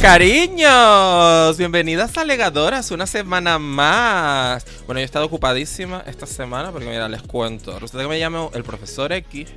Cariños, bienvenidas a Legadoras, una semana más. Bueno, yo he estado ocupadísima esta semana porque mira, les cuento. Resulta que me llamo el profesor X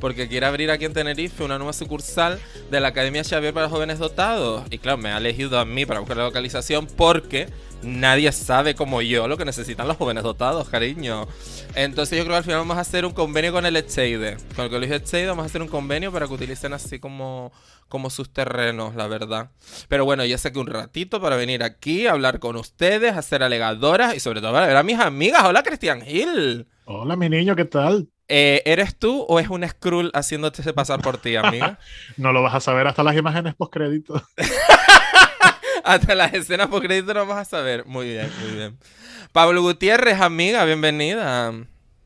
porque quiere abrir aquí en Tenerife una nueva sucursal de la Academia Xavier para Jóvenes Dotados. Y claro, me ha elegido a mí para buscar la localización porque nadie sabe como yo lo que necesitan los jóvenes dotados, cariño. Entonces yo creo que al final vamos a hacer un convenio con el Echeide. Con el colegio Echeide vamos a hacer un convenio para que utilicen así como, como sus terrenos, la verdad. Pero bueno, ya sé que un ratito para venir aquí a hablar con ustedes, hacer alegadoras y sobre todo para ver a mis amigas. Hola, Cristian Gil. Hola, mi niño, ¿qué tal? Eh, ¿Eres tú o es un Skrull haciéndote pasar por ti, amiga? no lo vas a saber hasta las imágenes post-crédito. hasta las escenas post-crédito no vas a saber. Muy bien, muy bien. Pablo Gutiérrez, amiga, bienvenida.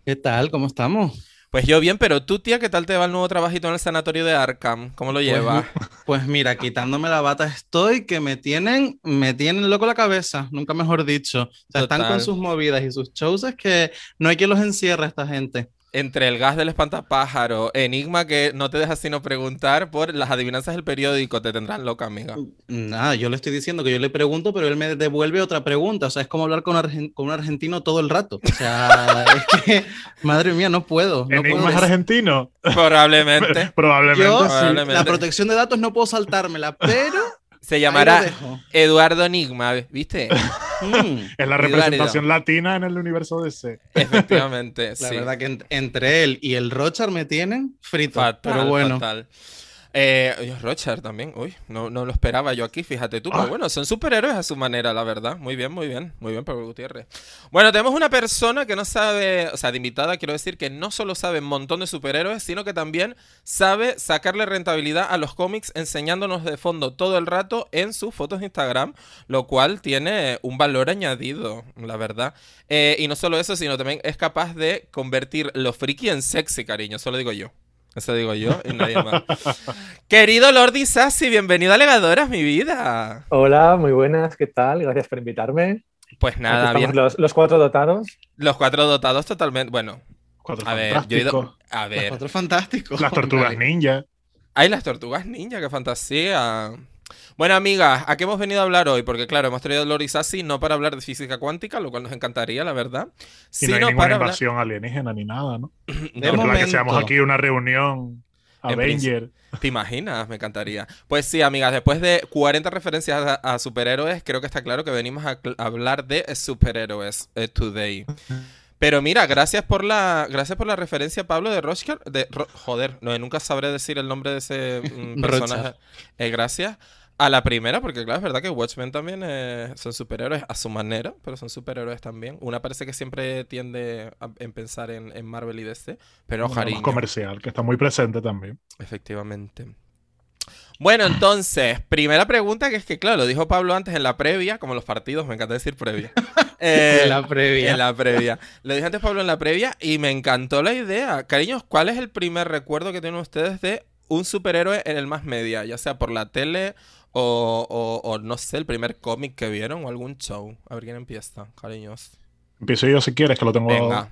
¿Qué tal? ¿Cómo estamos? Pues yo bien, pero tú, tía, ¿qué tal te va el nuevo trabajito en el sanatorio de Arkham? ¿Cómo lo llevas? Pues, pues, mira, quitándome la bata estoy que me tienen, me tienen loco la cabeza, nunca mejor dicho. O sea, están con sus movidas y sus shows es que no hay quien los encierre a esta gente entre el gas del espantapájaro, Enigma que no te deja sino preguntar por las adivinanzas del periódico, te tendrán loca, amiga. Nada, yo le estoy diciendo que yo le pregunto, pero él me devuelve otra pregunta. O sea, es como hablar con, con un argentino todo el rato. O sea, es que, madre mía, no puedo. No ¿Enigma es argentino? Probablemente. Probablemente. Yo, La protección de datos no puedo saltármela, pero... Se llamará Eduardo Enigma, ¿viste? Mm. es la representación latina en el universo DC. Efectivamente, la verdad que entre él y el Rochar me tienen frito. pero bueno. Eh, Rochard también, uy, no, no, lo esperaba yo aquí, fíjate tú, pero ah. bueno, son superhéroes a su manera, la verdad. Muy bien, muy bien, muy bien, Pablo Gutiérrez. Bueno, tenemos una persona que no sabe, o sea, de invitada quiero decir que no solo sabe un montón de superhéroes, sino que también sabe sacarle rentabilidad a los cómics enseñándonos de fondo todo el rato en sus fotos de Instagram, lo cual tiene un valor añadido, la verdad. Eh, y no solo eso, sino también es capaz de convertir lo friki en sexy, cariño, solo digo yo. Eso digo yo y nadie más. Querido Lordi Sassy, bienvenido a Legadoras, mi vida. Hola, muy buenas, ¿qué tal? Gracias por invitarme. Pues nada, bien. Los, cuatro dotados. Los cuatro dotados totalmente. Bueno, cuatro a ver, yo he ido. A ver. Los cuatro fantásticos. Las tortugas ninja. Ay, las tortugas ninja, qué fantasía. Bueno, amigas, ¿a qué hemos venido a hablar hoy? Porque, claro, hemos traído a Lori Sassi no para hablar de física cuántica, lo cual nos encantaría, la verdad. Y no hay ninguna invasión alienígena ni nada, ¿no? De momento. que seamos aquí una reunión Avenger. ¿Te imaginas? Me encantaría. Pues sí, amigas, después de 40 referencias a, superhéroes, creo que está claro que venimos a, hablar de superhéroes eh, today. Pero mira, gracias por la gracias por la referencia, Pablo, de Rochard. De, joder, no, nunca sabré decir el nombre de ese mm, personaje. Eh, gracias. A la primera, porque claro, es verdad que Watchmen también eh, son superhéroes a su manera, pero son superhéroes también. Una parece que siempre tiende a, en pensar en, Marvel y DC, pero Una comercial, que está muy presente también. Efectivamente. Bueno, entonces, primera pregunta que es que, claro, lo dijo Pablo antes en la previa, como los partidos, me encanta decir previa. en la previa. En la previa. Lo dije antes Pablo en la previa y me encantó la idea. Cariños, ¿cuál es el primer recuerdo que tienen ustedes de un superhéroe en el más media? Ya sea por la tele o, o, no sé, el primer cómic que vieron o algún show. A ver quién empieza, cariños. Empiezo yo si quieres, que lo tengo. Venga.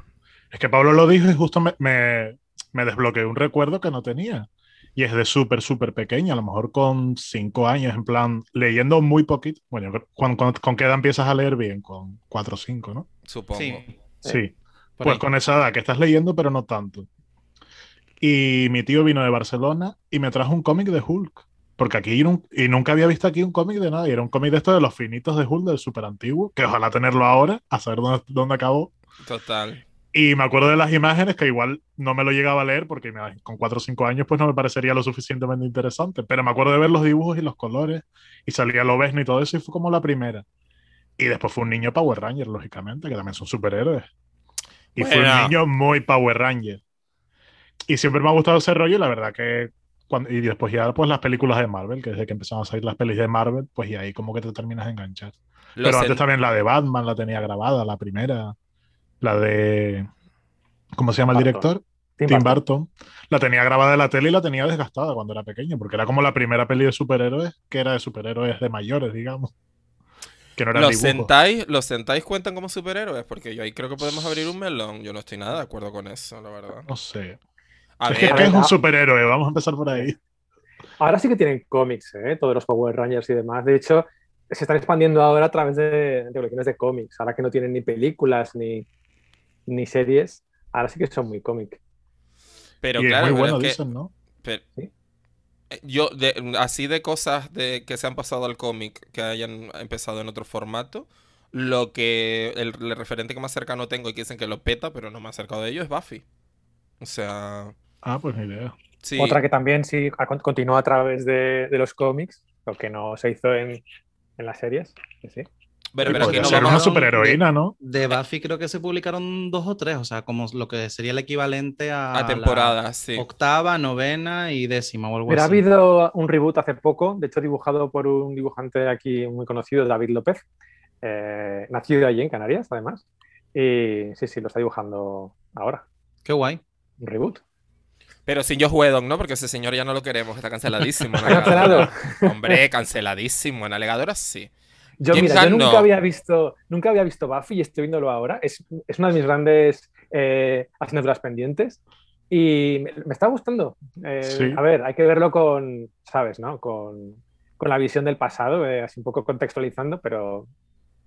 Es que Pablo lo dijo y justo me, me, me desbloqueó un recuerdo que no tenía. Y es de súper, súper pequeña, a lo mejor con cinco años, en plan, leyendo muy poquito. Bueno, ¿con, con, qué edad empiezas a leer bien? Con cuatro o cinco, ¿no? Supongo. Sí. sí. Pues con esa edad que estás leyendo, pero no tanto. Y mi tío vino de Barcelona y me trajo un cómic de Hulk. Porque aquí y nunca había visto aquí un cómic de nada. Y era un cómic de estos de los finitos de Hulk del súper antiguo. Que ojalá tenerlo ahora, a saber dónde, dónde, acabó. Total. Y me acuerdo de las imágenes que igual no me lo llegaba a leer porque con 4 o 5 años pues no me parecería lo suficientemente interesante. Pero me acuerdo de ver los dibujos y los colores y salía lo Lobezno y todo eso y fue como la primera. Y después fue un niño Power Ranger, lógicamente, que también son superhéroes. Y fue un niño muy Power Ranger. Y siempre me ha gustado ese rollo y la verdad que y después ya pues las películas de Marvel, que desde que empezaron a salir las pelis de Marvel, pues y ahí como que te terminas de enganchar. Pero antes también la de Batman la tenía grabada, la primera. La de... ¿Cómo se llama el director? Tim, Burton. La tenía grabada en la tele y la tenía desgastada cuando era pequeño, porque era como la primera peli de superhéroes que era de superhéroes de mayores, digamos. Que no ¿Los sentáis, ¿Los sentáis cuentan como superhéroes? Porque yo ahí creo que podemos abrir un melón. Yo no estoy nada de acuerdo con eso, la verdad. No sé. A es que ver, ¿qué es un superhéroe, vamos a empezar por ahí. Ahora sí que tienen cómics, ¿eh? todos los Power Rangers y demás. De hecho, se están expandiendo ahora a través de, de colecciones de cómics. Ahora que no tienen ni películas ni, ni series, ahora sí que son muy cómic. pero y claro, es muy pero bueno, es que- dicen, ¿no? pero- Sí. eh, yo, de- así de cosas de, que se han pasado al cómic, que hayan empezado en otro formato, lo que el, el referente que más cercano tengo y que dicen que lo peta, pero no me ha acercado de ello, es Buffy. O sea, Ah, pues ni idea. sí. Otra que también sí ha con- continúa a través de, de los cómics, lo que no se hizo en, en las series. que sí. Pero, pero aquí no ser una superheroína, ¿no? De Buffy creo que se publicaron dos o tres, o sea, como lo que sería el equivalente a, a temporadas, sí. octava, novena y décima o algo Pero ha así. habido un reboot hace poco, de hecho dibujado por un dibujante aquí muy conocido, David López, eh, nacido allí en Canarias, además. Y sí, sí, lo está dibujando ahora. Qué guay. Un reboot. Pero sin Josh Whedon, ¿no? Porque ese señor ya no lo queremos, está canceladísimo. en ¿Ha cancelado? Hombre, canceladísimo. En Alegadora sí. Yo, James mira, yo nunca no. había visto, nunca había visto Buffy y estoy viéndolo ahora. Es, es una de mis grandes eh, asignaturas pendientes y me, me está gustando. Eh, Sí. A ver, hay que verlo con, ¿sabes? ¿no? Con, con la visión del pasado, eh, así un poco contextualizando, pero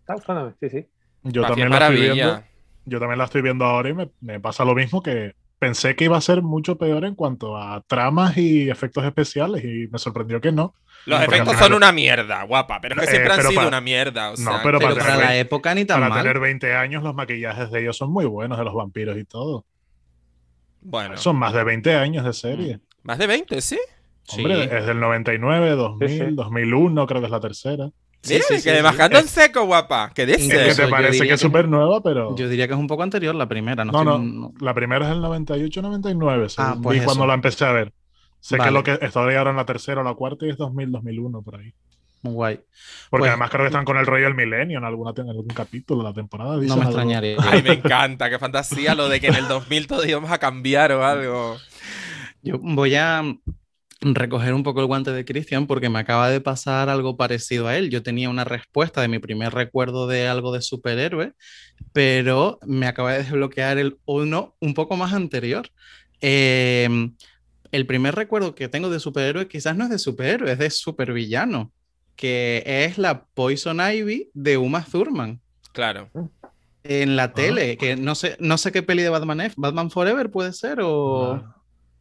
está gustándome, sí, sí. Yo Buffy también la estoy viendo. Yo también la estoy viendo ahora y me, me pasa lo mismo que pensé que iba a ser mucho peor en cuanto a tramas y efectos especiales y me sorprendió que no. Los Porque efectos son una mierda, guapa. Pero es que Eh, siempre han sido pa- una mierda. O No, sea, pero Pero para para tener- la época ni tan Para mal. tener 20 años los maquillajes de ellos son muy buenos, de los vampiros y todo. Bueno, Son más de 20 años de serie. más de 20, ¿sí? Sí. Hombre, es del 99, 2000, Sí, sí. 2001, creo que es la tercera. Sí, Mira, sí, que sí, bajando en seco, guapa. ¿Qué Es que dices? Te parece que es súper nueva, pero... Yo diría que es un poco anterior la primera. No, No, no, la primera es el 98-99, según Ah, pues vi cuando la empecé a ver. Sé Vale. que lo que estoy ahora en la tercera o la cuarta y es 2000-2001 por ahí. Muy guay. Porque Pues- además creo que están con el rollo del milenio en, alguna, en algún capítulo de la temporada. No me algo. extrañaría. Ay, me encanta. Qué fantasía lo de que en el 2000 todos íbamos a cambiar o algo. Yo voy a recoger un poco el guante de Cristian porque me acaba de pasar algo parecido a él. Yo tenía una respuesta de mi primer recuerdo de algo de superhéroe, pero me acaba de desbloquear el uno un poco más anterior. Eh, el primer recuerdo que tengo de superhéroe quizás no es de superhéroe, es de supervillano, que es la Poison Ivy de Uma Thurman. Claro. En la tele, que no sé, no sé qué peli de Batman es, Batman Forever puede ser o... Ah,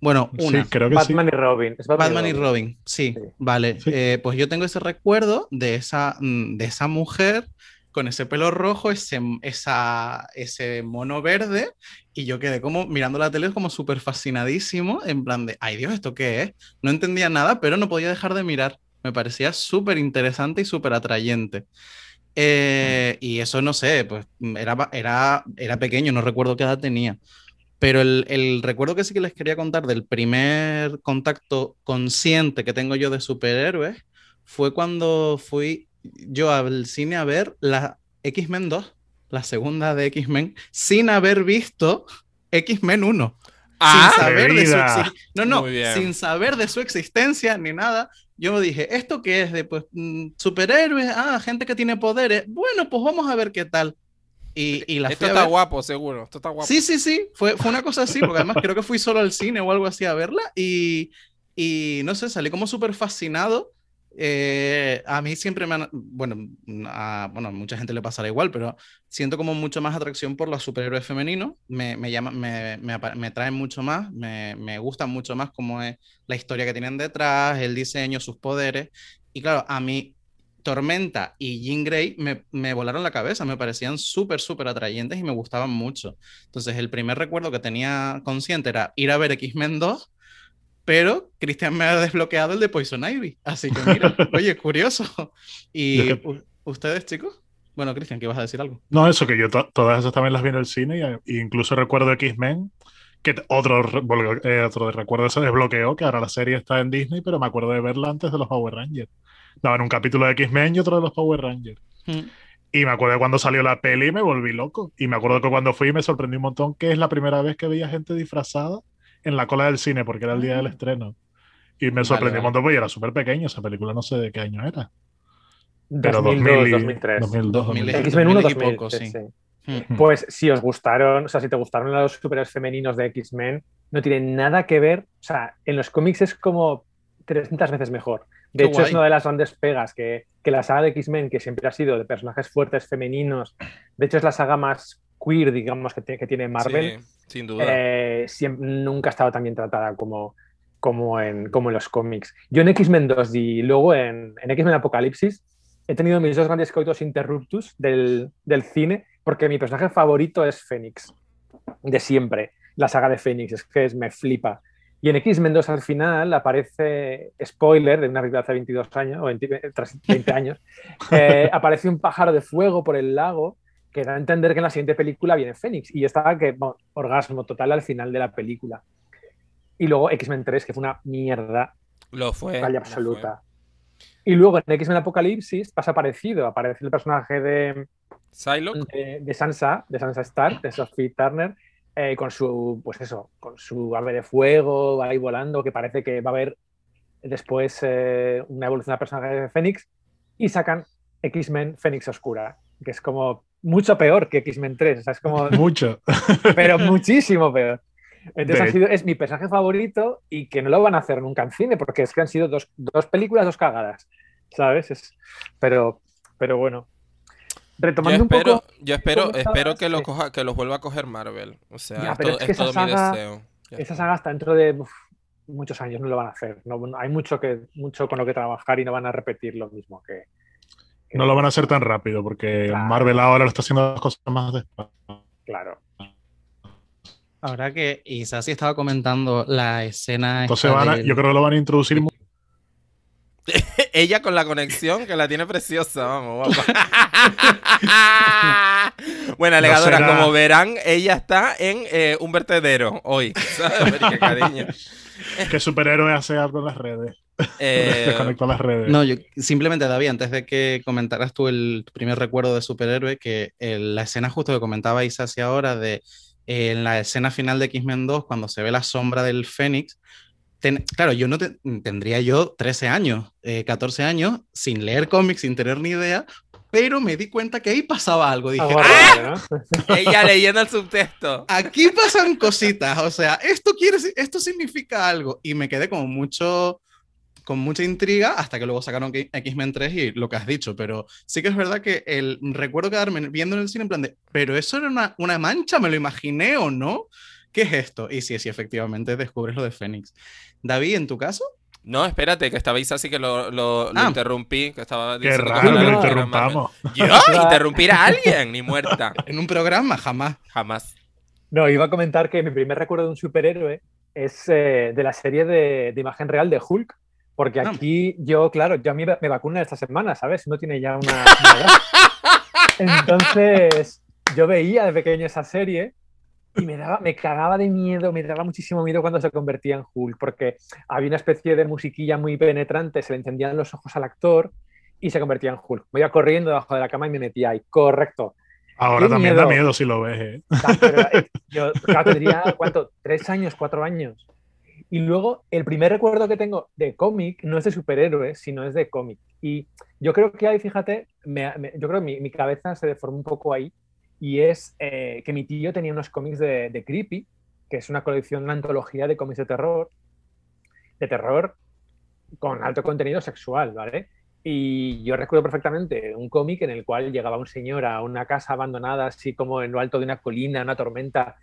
Bueno, una. Sí, creo que Batman y Robin. Es Batman y Robin, sí, Sí. vale. Sí. Eh, pues yo tengo ese recuerdo de esa, mm, de esa mujer con ese pelo rojo, ese, esa, ese mono verde, y yo quedé como mirando la tele como súper fascinadísimo, en plan de, ay Dios, ¿esto qué es? No entendía nada, pero no podía dejar de mirar. Me parecía súper interesante y súper atrayente. Eh, y eso no sé, pues era, era, era pequeño, no recuerdo qué edad tenía. Pero el, el recuerdo que sí que les quería contar del primer contacto consciente que tengo yo de superhéroes fue cuando fui yo al cine a ver la X-Men 2, la segunda de X-Men, sin haber visto X-Men 1. Ah, sin saber de su No, no, sin saber de su existencia ni nada. Yo dije, ¿esto qué es? De pues mm, superhéroes, ah, gente que tiene poderes. Bueno, pues vamos a ver qué tal. Y, y la esto está ver. guapo, seguro. Esto está guapo. Sí, sí, sí, fue, fue una cosa así, porque además creo que fui solo al cine o algo así a verla y, y no sé, salí como súper fascinado. Eh, a mí siempre me han, bueno, a, bueno, a mucha gente le pasará igual, pero siento como mucho más atracción por los superhéroes femeninos, me, me, llama, me, me, me traen mucho más, me, me gustan mucho más cómo es la historia que tienen detrás, el diseño, sus poderes, y claro, a mí Tormenta y Jean Grey me, me volaron la cabeza, me parecían súper, súper atrayentes y me gustaban mucho. Entonces, el primer recuerdo que tenía consciente era ir a ver X-Men 2, pero Cristian me ha desbloqueado el de Poison Ivy. Así que mira, oye, curioso. ¿Y ustedes, chicos? Bueno, Cristian, ¿qué vas a decir algo? No, eso que yo to- todas esas también las vi en el cine y, y incluso recuerdo X-Men, que otro, eh, otro recuerdo se desbloqueó, que ahora la serie está en Disney, pero me acuerdo de verla antes de los Power Rangers. Daban un capítulo de X-Men y otro de los Power Rangers. Mm, Y me acuerdo de cuando salió la peli y me volví loco. Y me acuerdo que cuando fui me sorprendí un montón que es la primera vez que veía gente disfrazada en la cola del cine, porque era el día del estreno. Y me Vale, sorprendió vale. un montón, porque era súper pequeño esa película, no sé de qué año era. Pero 2002, 2000 y- 2003. 2002, 2000 2003. X-Men 1, 2000 y 2000. poco, sí, sí. sí. Mm. Pues si os gustaron, o sea, si te gustaron los superhéroes femeninos de X-Men, no tienen nada que ver. O sea, en los cómics es como 300 veces mejor. De Qué hecho, guay. es una de las grandes pegas que, que la saga de X-Men, que siempre ha sido de personajes fuertes femeninos, de hecho es la saga más queer, digamos, que, tiene- que tiene Marvel, Sí, sin duda. eh, siem- nunca ha estado tan bien tratada como, como, en, como en los cómics. Yo en X-Men 2 y luego en, en X-Men Apocalipsis he tenido mis dos grandes coitos interruptus del, del cine, porque mi personaje favorito es Fénix, de siempre. La saga de Fénix, es que es, me flipa. Y en X-Men 2 al final aparece, spoiler, de una película hace 22 años, o 20, tras 20 años, eh, aparece un pájaro de fuego por el lago que da a entender que en la siguiente película viene Fénix. Y yo estaba que, bueno, orgasmo total al final de la película. Y luego X-Men 3, que fue una mierda lo fue. lo absoluta. Y luego en X-Men Apocalipsis pasa parecido. Aparece el personaje de, fue. Psylocke. de, de Sansa, de Sansa Stark, de Sophie Turner, eh, con su, pues eso, con su ave de fuego, va ahí volando, que parece que va a haber después eh, una evolución del personaje de Fénix, y sacan X-Men Fénix Oscura, que es como mucho peor que X-Men 3, o sea, es como, Mucho. pero muchísimo peor. Entonces De- ha sido, es mi personaje favorito y que no lo van a hacer nunca en cine, porque es que han sido dos, dos películas, dos cagadas, ¿sabes? Es- pero, pero bueno. Yo Retomando un espero, poco... yo espero, espero que, lo sí. coja, que los vuelva a coger Marvel. O sea, Ya, es, pero todo, es que es todo esa mi deseo. Ya Esa está. saga hasta dentro de uf, muchos años no lo van a hacer. No, hay mucho, que, mucho con lo que trabajar y no van a repetir lo mismo que... que- No lo van a hacer tan rápido porque Claro. Marvel ahora lo está haciendo las cosas más despacio. Claro. Ahora que Isasi estaba comentando la escena. Entonces van a- del- yo creo que lo van a introducir Ella con la conexión que la tiene preciosa, vamos, guapa. bueno, alegadora, será- como verán, ella está en eh, un vertedero hoy. ¿Sabes? Qué cariño. ¿Qué superhéroe hace algo en las redes? Eh, Desconectó las redes. No, yo simplemente, David, antes de que comentaras tú el primer recuerdo de superhéroe, que eh, la escena justo que comentaba Isasi ahora de eh, en la escena final de X-Men 2, cuando se ve la sombra del Fénix, ten- claro, yo no te- tendría yo 13 años, eh, 14 años, sin leer cómics, sin tener ni idea, pero me di cuenta que ahí pasaba algo. Dije, ¡ah! ella leyendo el subtexto. aquí pasan cositas, o sea, esto quiere, esto significa algo. Y me quedé como mucho, con mucha intriga hasta que luego sacaron X-Men 3 y lo que has dicho, pero sí que es verdad que el recuerdo quedarme viendo en el cine en plan de, pero eso era una, una mancha, me lo imaginé o no. ¿Qué es esto? Y sí, sí, efectivamente descubres lo de Fénix. David, ¿en tu caso? No, espérate, que estabais así que lo, lo- lo Ah. interrumpí, que estaba Qué raro que lo no, interrumpamos. ¿Yo? ¿Interrumpir a alguien? Ni muerta. En un programa, jamás. Jamás. No, iba a comentar que mi primer recuerdo de un superhéroe es eh, de la serie de, de imagen real de Hulk. Porque Ah. aquí yo, claro, yo a mí me vacunan esta semana, ¿sabes? Uno tiene ya una, una edad. Entonces, yo veía de pequeño esa serie y me, daba, me cagaba de miedo, me daba muchísimo miedo cuando se convertía en Hulk, porque había una especie de musiquilla muy penetrante, se le encendían los ojos al actor y se convertía en Hulk. Me iba corriendo debajo de la cama y me metía ahí. Correcto. Ahora también da miedo. miedo si lo ves. ¿eh? Ah, pero, eh, yo claro, tendría, ¿cuánto? ¿Tres años? ¿Cuatro años? Y luego, el primer recuerdo que tengo de cómic no es de superhéroes, sino es de cómic. Y yo creo que ahí, fíjate, me- me- yo creo que mi, mi cabeza se deformó un poco ahí. Y es eh, que mi tío tenía unos cómics de, Creepy, que es una colección, una antología de cómics de terror, de terror con alto contenido sexual, ¿vale? Y yo recuerdo perfectamente un cómic en el cual llegaba un señor a una casa abandonada, así como en lo alto de una colina, una tormenta,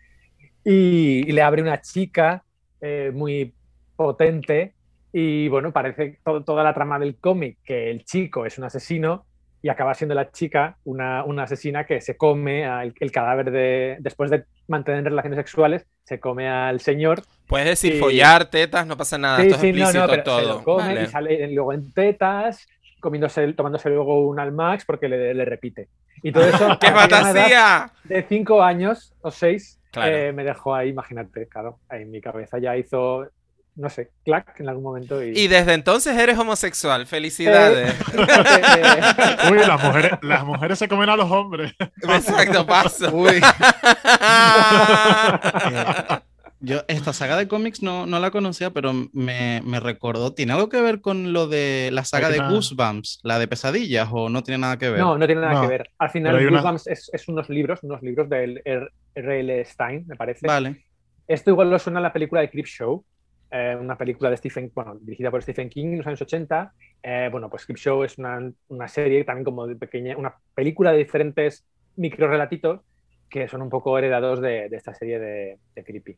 y, le abre una chica eh, muy potente. Y bueno, parece to- toda la trama del cómic que el chico es un asesino y acaba siendo la chica una, una asesina que se come al- el, cadáver de. Después de mantener relaciones sexuales, se come al señor Puedes decir Sí. follar, tetas, no pasa nada. Sí, Esto es sí, no, explícito no, pero se todo. lo come Vale. y sale luego en tetas, comiéndose, tomándose luego un Almax porque le, le repite. Y todo eso ¡Qué fantasía! de cinco años o seis Claro. eh, me dejó ahí, imagínate, claro, ahí en mi cabeza ya hizo, no sé, clac en algún momento. Y, Y desde entonces eres homosexual. Felicidades. Eh, Uy, las mujeres, las mujeres se comen a los hombres. Exacto, paso. Uy, Yo esta saga de cómics no, no la conocía, pero me, me recordó. ¿Tiene algo que ver con lo de la saga de Goosebumps, la de pesadillas, o no tiene nada que ver? No, no tiene nada No, que ver. Al final, hay una- Goosebumps es, es unos libros, unos libros del R- R.L. Stein, me parece. Vale. Esto igual lo suena a la película de Creep Show, eh, una película de Stephen, bueno, dirigida por Stephen King en los años 80. Eh, bueno, pues Creep Show es una, una serie también como de pequeña, una película de diferentes microrelatitos que son un poco heredados de, de esta serie de, de Creepy.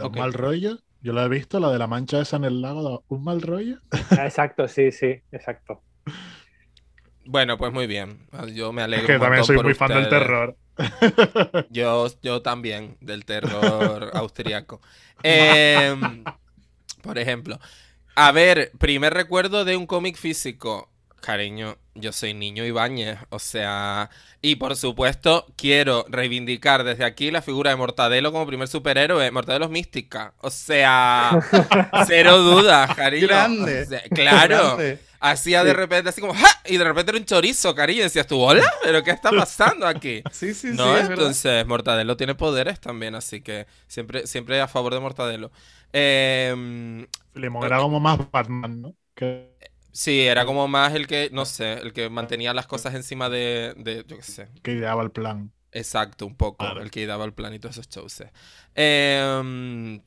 Ok. un mal rollo. Yo lo he visto, la de la mancha esa en el lago, un mal rollo. Ah, Exacto, sí, sí, exacto. Bueno, pues muy bien. Yo me alegro. Es que también soy muy fan del terror. Yo, yo también, del terror austriaco. Em, por ejemplo, a ver, primer recuerdo de un cómic físico. Cariño, yo soy niño Ibáñez, o sea, y por supuesto quiero reivindicar desde aquí la figura de Mortadelo como primer superhéroe. Mortadelo es mística, o sea, cero dudas, cariño. Grande. O sea, claro, Grande. hacía de repente así como, ¡ja! Y de repente era un chorizo, cariño, y decías tú, hola, pero ¿qué está pasando aquí? Sí, sí, No, sí. entonces Mortadelo tiene poderes también, así que siempre, siempre a favor de Mortadelo. Filemón era como más Batman, ¿no? Que, sí, era como más el que, no sé, el que mantenía las cosas encima de, de yo qué sé. que ideaba el plan. Exacto, un poco, el que daba el plan y todos esos shows. Em,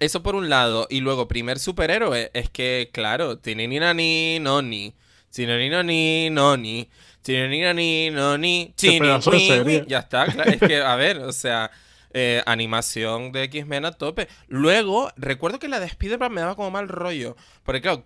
eso por un lado. Y luego, primer superhéroe, es que, claro, tiene ni ni no ni. Tiene ni ni no ni. Tiene ni ni no ni. Chini, serie. Ya está, claro. Es que, a ver, o sea, eh, animación de X-Men a tope. Luego, recuerdo que la de Spider-Man me daba como mal rollo. Porque, claro,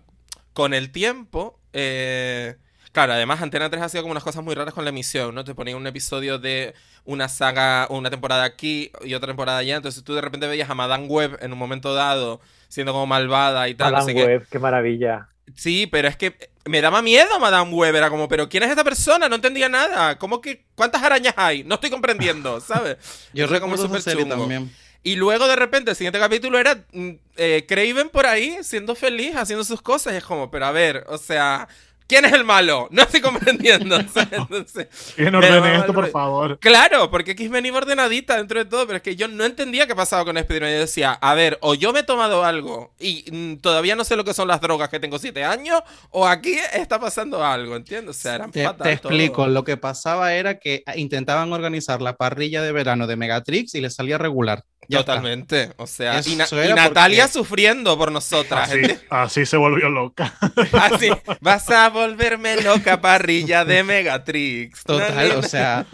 con el tiempo. eh, Claro, además Antena 3 hacía como unas cosas muy raras con la emisión, ¿no? Te ponía un episodio de una saga, una temporada aquí y otra temporada allá, entonces tú de repente veías a Madame Web en un momento dado siendo como malvada y tal, no Madame sé qué. Web, qué maravilla. Sí, pero es que me daba miedo Madame Web, era como, pero ¿quién es esta persona? No entendía nada. ¿Cómo que cuántas arañas hay? No estoy comprendiendo, ¿sabes? Yo recuerdo esa serie también. Y luego de repente el siguiente capítulo era mm, eh, Craven por ahí siendo feliz, haciendo sus cosas. Y es como, pero a ver, o sea, ¿quién es el malo? No estoy comprendiendo. ¿sabes? Entonces, ¿Quién ordene esto, por favor? claro, porque X-Men iba ordenadita dentro de todo, pero es que yo no entendía qué pasaba con Spider-Man. Yo decía, a ver, o yo me he tomado algo y mm, todavía no sé lo que son las drogas que tengo siete años, o aquí está pasando algo, ¿entiendes? O sea, eran Te, te todo. explico, lo que pasaba era que intentaban organizar la parrilla de verano de Megatrix y les salía regular. Ya está. Totalmente. O sea, y, Na- y Natalia porque- sufriendo por nosotras. Así, así se volvió loca. Así, vas a volverme loca parrilla de Megatrix. Total, o sea,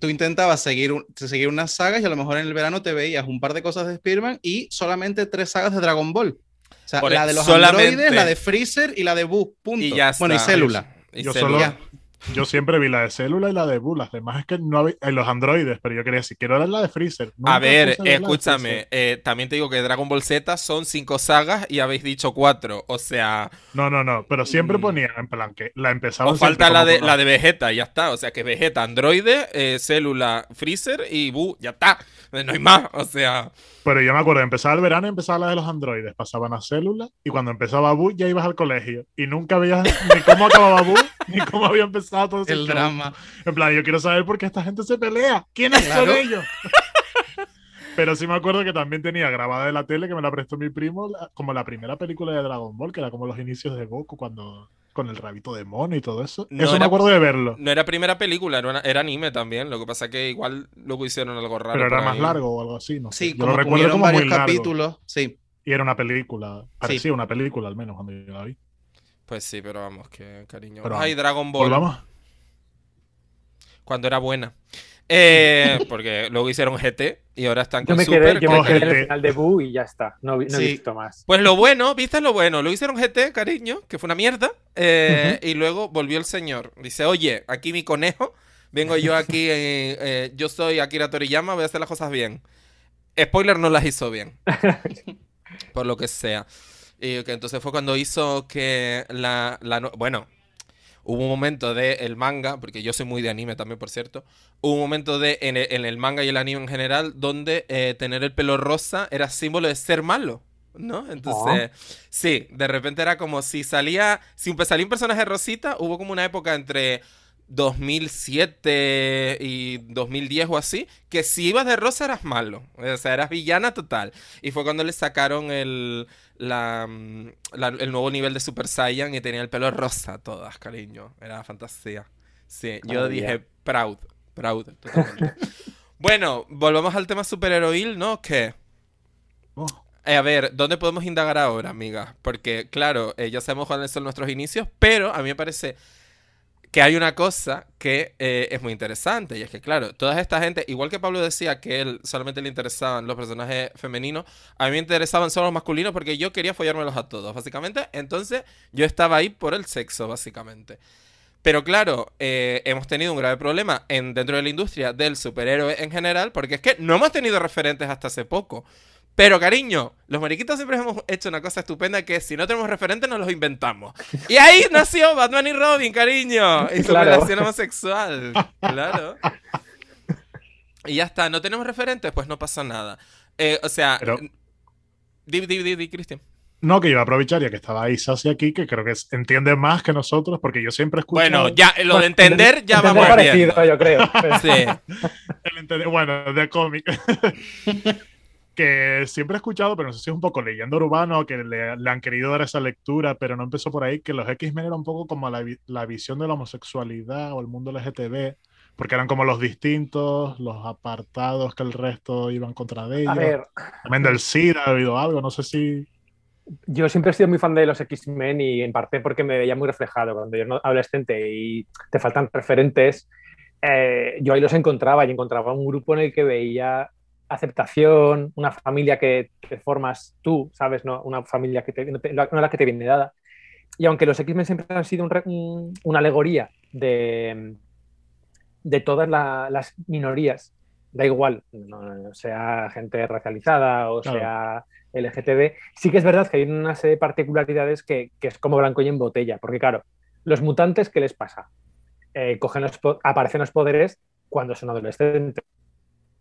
tú intentabas seguir, un- seguir unas sagas y a lo mejor en el verano te veías un par de cosas de Spearman y solamente tres sagas de Dragon Ball. O sea, Por la de los solamente. androides, la de Freezer y la de Boo, punto. Y ya Bueno, y está. Célula. Y Yo Célula. solo, yo siempre vi la de célula y la de Boo. Las demás es que no había, en los androides, pero yo quería decir, quiero ver la de Freezer. Nunca A ver, escúchame, eh, también te digo que Dragon Ball Z son cinco sagas y habéis dicho cuatro. O sea, No, no, no, pero siempre Mm. ponía en plan que la empezaba. os falta la de, la de Vegeta, ya está. O sea, que Vegeta, Androide, eh, Célula, Freezer y Buu, ya está. No hay más, o sea. Pero yo me acuerdo, empezaba el verano y empezaba la de los androides, pasaban a célula y cuando empezaba Boo ya ibas al colegio y nunca veías ni cómo acababa Boo ni cómo había empezado todo ese El show. drama. En plan, yo quiero saber por qué esta gente se pelea. ¿Quiénes Claro. son ellos? Pero sí me acuerdo que también tenía grabada de la tele que me la prestó mi primo, la- como la primera película de Dragon Ball, que era como los inicios de Goku cuando con el rabito de mono y todo eso. No eso era- me acuerdo de verlo. No era primera película, era, una- era anime también. Lo que pasa que igual luego hicieron algo raro. pero era más ahí. largo o algo así, no sé. Sí, yo como lo recuerdo como varios muy largo. capítulos. Sí. Y era una película, parecía una película al menos cuando yo la vi. Pues sí, pero vamos, que cariño. Pero Ay, Dragon Ball. Volvamos. Cuando era buena. Eh, porque luego hicieron GT y ahora están Yo con me Super. quedé, yo que- me quedé en el gente. final de Boo y ya está. No, no he visto más. Pues lo bueno, ¿viste lo bueno? Lo hicieron GT, cariño, que fue una mierda. eh, Y luego volvió el señor. Dice, oye, aquí mi conejo. Vengo yo aquí, eh, eh, yo soy Akira Toriyama, voy a hacer las cosas bien. Spoiler, no las hizo bien. Por lo que sea. Y que entonces fue cuando hizo que la... la no- bueno, hubo un momento de el manga, porque yo soy muy de anime también, por cierto. Hubo un momento de en el, en el manga y el anime en general donde eh, tener el pelo rosa era símbolo de ser malo. ¿No? Entonces, sí, de repente era como si salía, si salía un personaje rosita, hubo como una época entre 2007 y 2010 o así, que si ibas de rosa eras malo, o sea, eras villana total. Y fue cuando le sacaron el, la, mm, la- el nuevo nivel de Super Saiyan y tenía el pelo rosa todas, cariño, era fantasía. Sí, yo dije proud, proud, totalmente. bueno, volvamos al tema superheroil, ¿no? Que... Oh, Eh, a ver, ¿dónde podemos indagar ahora, amiga? Porque, claro, eh, ya sabemos cuáles son nuestros inicios, pero a mí me parece que hay una cosa que eh, es muy interesante, y es que, claro, toda esta gente, igual que Pablo decía que él solamente le interesaban los personajes femeninos, a mí me interesaban solo los masculinos porque yo quería follármelos a todos, básicamente. Entonces, yo estaba ahí por el sexo, básicamente. Pero claro, eh, hemos tenido un grave problema en, dentro de la industria del superhéroe en general, porque es que no hemos tenido referentes hasta hace poco. Pero cariño, los mariquitos siempre hemos hecho una cosa estupenda que si no tenemos referentes nos los inventamos. Y ahí nació Batman y Robin, cariño. Y su Claro. relación homosexual. Claro. Y ya está, no tenemos referentes, pues no pasa nada. Eh, o sea, Pero- di, di, di, di, Cristian. No, que iba a aprovechar ya que estaba ahí Sasi aquí, que creo que entiende más que nosotros, porque yo siempre escucho. Bueno, ya, eh, lo de entender ya Entender vamos parecido, viendo. yo creo. Pero- Sí. el entender- bueno, de cómic. que siempre he escuchado, pero no sé si es un poco leyendo urbano, que le, le han querido dar esa lectura, pero no empezó por ahí, que los X-Men eran un poco como la, la visión de la homosexualidad o el mundo LGTB, porque eran como los distintos, los apartados que el resto iban contra de ellos. A ver, También del SIDA ha habido algo, no sé si... yo siempre he sido muy fan de los X-Men y en parte porque me veía muy reflejado cuando yo era adolescente y te faltan referentes. eh, yo ahí los encontraba y encontraba un grupo en el que veía aceptación, una familia que te formas tú, ¿sabes? No, una familia que te, no, te- no la que te viene dada. Y aunque los X-Men siempre han sido un re- un- una alegoría de, de todas la- las minorías, da igual, no, sea gente racializada o Claro. sea LGTB, sí que es verdad que hay una serie de particularidades que, que es como blanco y en botella, porque claro, los mutantes, ¿qué les pasa? Eh, cogen los aparecen los poderes cuando son adolescentes.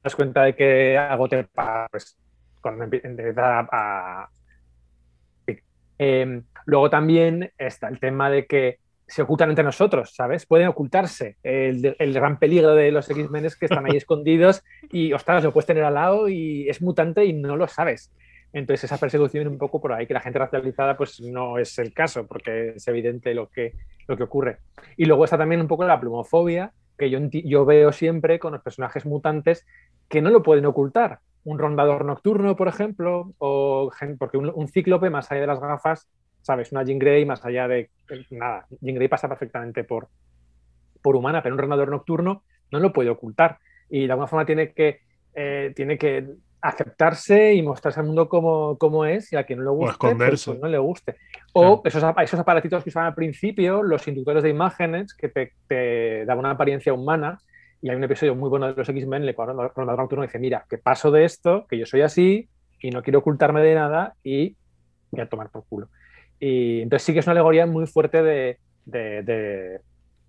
Das cuenta de que algo te pasa, pues, cuando empie- empieza a... a- Eh, luego también está el tema de que se ocultan entre nosotros, ¿sabes? Pueden ocultarse. El, el gran peligro de los X-Men es que están ahí escondidos y, ostras, lo puedes tener al lado y es mutante y no lo sabes. Entonces esa persecución un poco por ahí, que la gente racializada pues no es el caso, porque es evidente lo que, lo que ocurre. Y luego está también un poco la plumofobia, que yo, yo veo siempre con los personajes mutantes que no lo pueden ocultar. Un rondador nocturno, por ejemplo, o porque un, un cíclope más allá de las gafas, ¿sabes? Una Jean Grey más allá de... Nada, Jean Grey pasa perfectamente por, por humana, pero un rondador nocturno no lo puede ocultar. Y de alguna forma tiene que, eh, tiene que aceptarse y mostrarse al mundo como, como es y a quien no le guste, pues, pues no le guste. O esos, esos aparatitos que usaban al principio, los inductores de imágenes, que te, te daban una apariencia humana. Y hay un episodio muy bueno de los X-Men, en el cual Rondador Nocturno dice, mira, que paso de esto, que yo soy así y no quiero ocultarme de nada y voy a tomar por culo. Y entonces sí que es una alegoría muy fuerte de, de- de-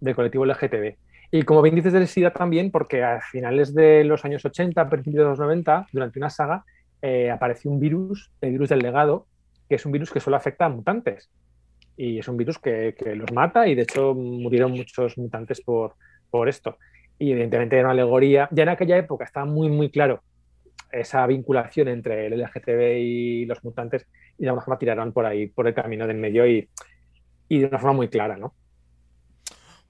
del colectivo LGTB. Y como bien dices del SIDA también, porque a finales de los años 80, a principios de los 90, durante una saga, eh, apareció un virus, el virus del legado, que es un virus que solo afecta a mutantes. Y es un virus que, que los mata y de hecho murieron muchos mutantes por, por esto. Y evidentemente era una alegoría. Ya en aquella época estaba muy, muy claro esa vinculación entre el LGTB y los mutantes y de alguna forma tiraron por ahí, por el camino del medio y, y de una forma muy clara, ¿no?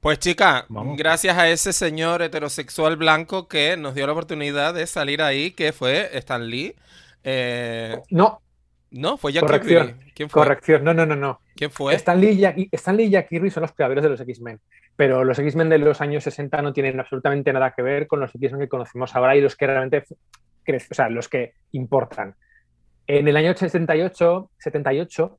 Pues chica, Vamos. gracias a ese señor heterosexual blanco que nos dio la oportunidad de salir ahí, que fue Stan Lee. Eh, No, no, fue Jack Corrección. Kirby. ¿Quién fue? corrección, no, no, no, no. ¿Quién fue? Stan Lee, y Jack, Kirby son los creadores de los X-Men, pero los X-Men de los años 60 no tienen absolutamente nada que ver con los X-Men que conocemos ahora y los que realmente o sea, los que importan. En el año 78, 78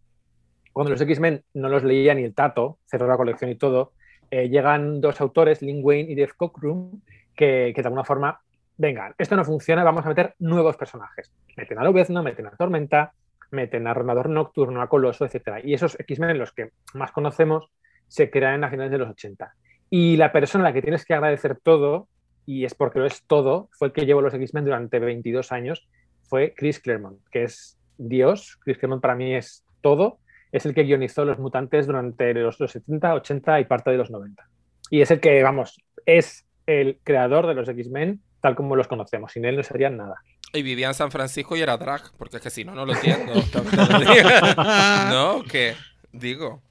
cuando los X-Men no los leía ni el Tato, cerró la colección y todo, eh, llegan dos autores, Lin Wayne y Dave Cockrum, que, de alguna forma, venga, esto no funciona, vamos a meter nuevos personajes. Meten a Lobezno, meten a Tormenta, meten a Rondador Nocturno, a Coloso, etc. Y esos X-Men, los que más conocemos, se crean a finales de los 80. Y la persona a la que tienes que agradecer todo, y es porque lo es todo, fue el que llevó los X-Men durante 22 años, fue Chris Claremont, que es Dios. Chris Claremont para mí es todo. Es el que guionizó Los Mutantes durante los, los 70, 80 y parte de los 90. Y es el que, vamos, es el creador de los X-Men tal como los conocemos. Sin él no serían nada. Y vivía en San Francisco y era drag, porque es que si no, no lo entiendo. ¿No? ¿Qué? Digo.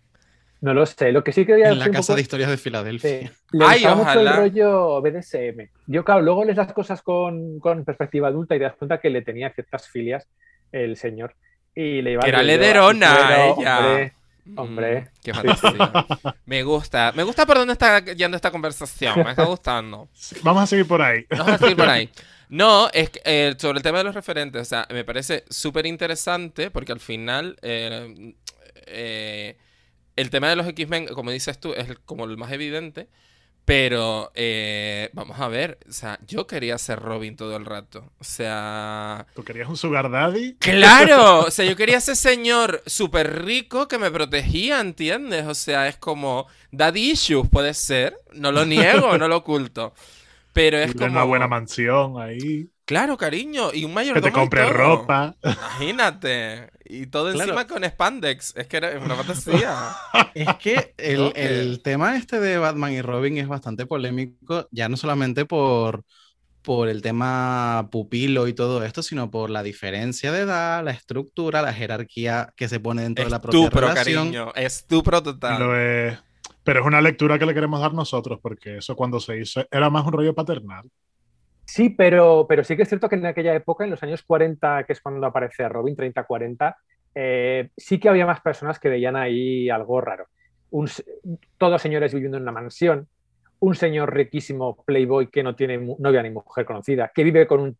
No lo sé. Lo que sí quería En la casa de historias de Filadelfia. Sí. Le Ay, ojalá. el rollo BDSM. Yo, claro, luego lees las cosas con, con perspectiva adulta y te das cuenta que le tenía ciertas filias el señor. Y le iba Que era lederona, aventurero, ella. Hombre, Mm, qué fantasía. Me gusta. Me gusta por dónde está yendo esta conversación. Me está gustando. Vamos a seguir por ahí. Vamos a seguir por ahí. No, es que, eh, sobre el tema de los referentes, o sea, me parece súper interesante porque al final eh, eh, el tema de los X-Men, como dices tú, es el- como el más evidente, pero eh, vamos a ver, o sea, yo quería ser Robin todo el rato, o sea... ¿Tú querías un sugar daddy? Claro, o sea, yo quería ese señor súper rico que me protegía, ¿entiendes? O sea, es como daddy issues, puede ser, no lo niego, no lo oculto. Pero es como... una buena mansión ahí. Claro, cariño, y un Que mayordomo te y compre ropa. Imagínate. Y todo Claro. encima con spandex. Es que era una fantasía. Es que el, el tema este de Batman y Robin es bastante polémico, ya no solamente por, por el tema pupilo y todo esto, sino por la diferencia de edad, la estructura, la jerarquía que se pone dentro de la propia Estupro, relación. cariño. Estupro total. Lo es- Pero es una lectura que le queremos dar nosotros, porque eso cuando se hizo era más un rollo paternal. Sí, pero, pero sí que es cierto que en aquella época, en los años 40, que es cuando aparece Robin, 30-40, eh, sí que había más personas que veían ahí algo raro. Todos señores viviendo en una mansión, un señor riquísimo, playboy, que no tiene novia ni mujer conocida, que vive con un...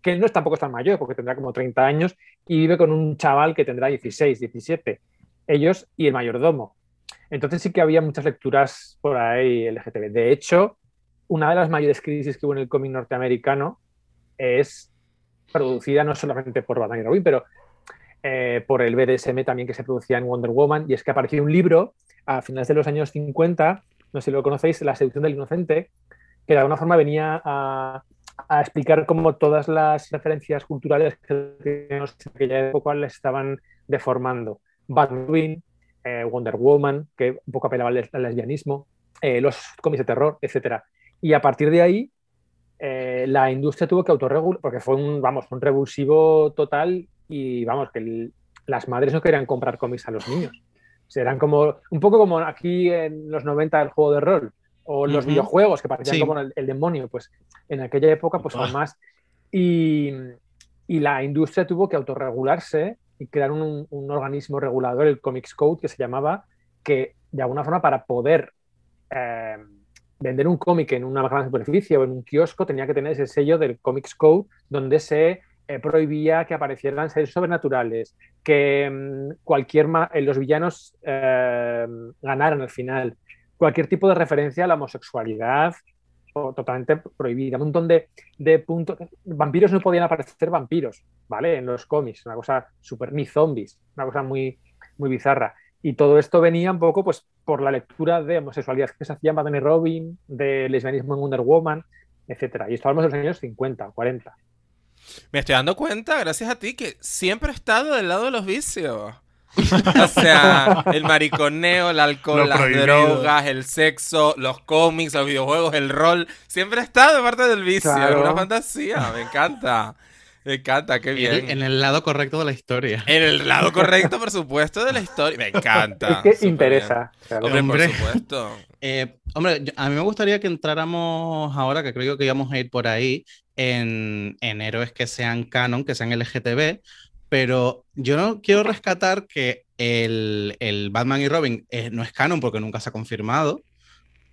que no es tampoco tan mayor, porque tendrá como 30 años, y vive con un chaval que tendrá 16, 17. Ellos y el mayordomo. Entonces sí que había muchas lecturas por ahí LGTB. De hecho, una de las mayores crisis que hubo en el cómic norteamericano es producida no solamente por Batman y Robin, pero eh, por el BDSM también que se producía en Wonder Woman, y es que apareció un libro a finales de los años 50, no sé si lo conocéis, La seducción del inocente, que de alguna forma venía a, explicar cómo todas las referencias culturales que en aquella época les estaban deformando. Batman, eh, Wonder Woman, que un poco apelaba al, les- al lesbianismo, eh, los cómics de terror, etcétera. Y a partir de ahí, eh, la industria tuvo que autorregular, porque fue un, vamos, un revulsivo total y vamos, que el- las madres no querían comprar cómics a los niños. O sea, eran como, un poco como aquí en los 90 el juego de rol o los videojuegos que parecían Sí. como el, el demonio, pues en aquella época pues aún más. Y, y la industria tuvo que autorregularse y crear un, organismo regulador, el Comics Code, que se llamaba, que de alguna forma para poder eh, vender un cómic en una gran superficie o en un kiosco tenía que tener ese sello del Comics Code donde se eh, prohibía que aparecieran seres sobrenaturales, que mm, cualquier eh, los villanos ganaran al final, cualquier tipo de referencia a la homosexualidad totalmente prohibida, un montón de, de puntos. Vampiros no podían aparecer vampiros, ¿vale? En los cómics, una cosa súper, ni zombies, una cosa muy, muy bizarra. Y todo esto venía un poco pues, por la lectura de homosexualidad que se hacía en Batman y Robin, de lesbianismo en Wonder Woman, etcétera. Y esto hablamos de los años 50, 40. Me estoy dando cuenta, gracias a ti, que siempre he estado del lado de los vicios. O sea, el mariconeo, el alcohol, Lo las prohibido. drogas, el sexo, los cómics, los videojuegos, el rol. Siempre estado de parte del vicio. Claro. Es una fantasía. Me encanta. Me encanta, qué bien. En, en el lado correcto de la historia. En el lado correcto, por supuesto, de la historia. Me encanta. es que interesa. claro. Hombre, Hombre. por supuesto. Eh, hombre, a mí me gustaría que entráramos ahora, que creo que íbamos a ir por ahí, en, en héroes que sean canon, que sean LGTB, pero yo no quiero rescatar que el, el Batman y Robin eh, no es canon porque nunca se ha confirmado,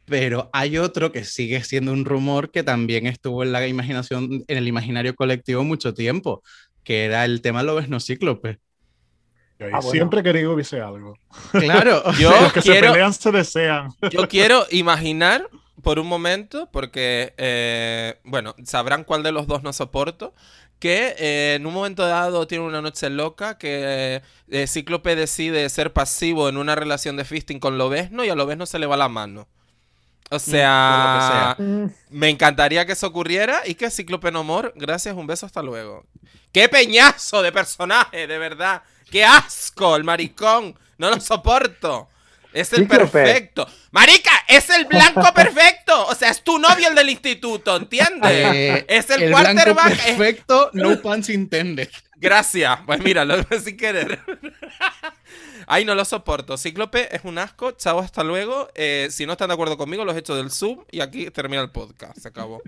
pero hay otro que sigue siendo un rumor que también estuvo en la imaginación, en el imaginario colectivo mucho tiempo, que era el tema Lobezno Cíclope. Yo ahí Ah, bueno. siempre he querido que hubiese algo. Claro. Yo Los que se pelean se desean. Yo quiero imaginar por un momento, porque, eh, bueno, sabrán cuál de los dos no soporto, que eh, en un momento dado tiene una noche loca, que eh, Cíclope decide ser pasivo en una relación de fisting con Lobezno y a Lobezno se le va la mano. O sea, Mm, me encantaría que eso ocurriera y que Cíclope no more. Gracias, un beso, hasta luego. ¡Qué peñazo de personaje, de verdad! ¡Qué asco, el maricón! No lo soporto. Es el perfecto. Marica, es el blanco perfecto. O sea, es tu novio el del instituto, ¿entiendes? Eh, es el, el quarterback. es- perfecto, no pants intended. Gracias. Pues mira, lo sin querer. Ay, no lo soporto. Cíclope es un asco. Chao, hasta luego. Eh, si no están de acuerdo conmigo, los echo del Zoom y aquí termina el podcast. Se acabó.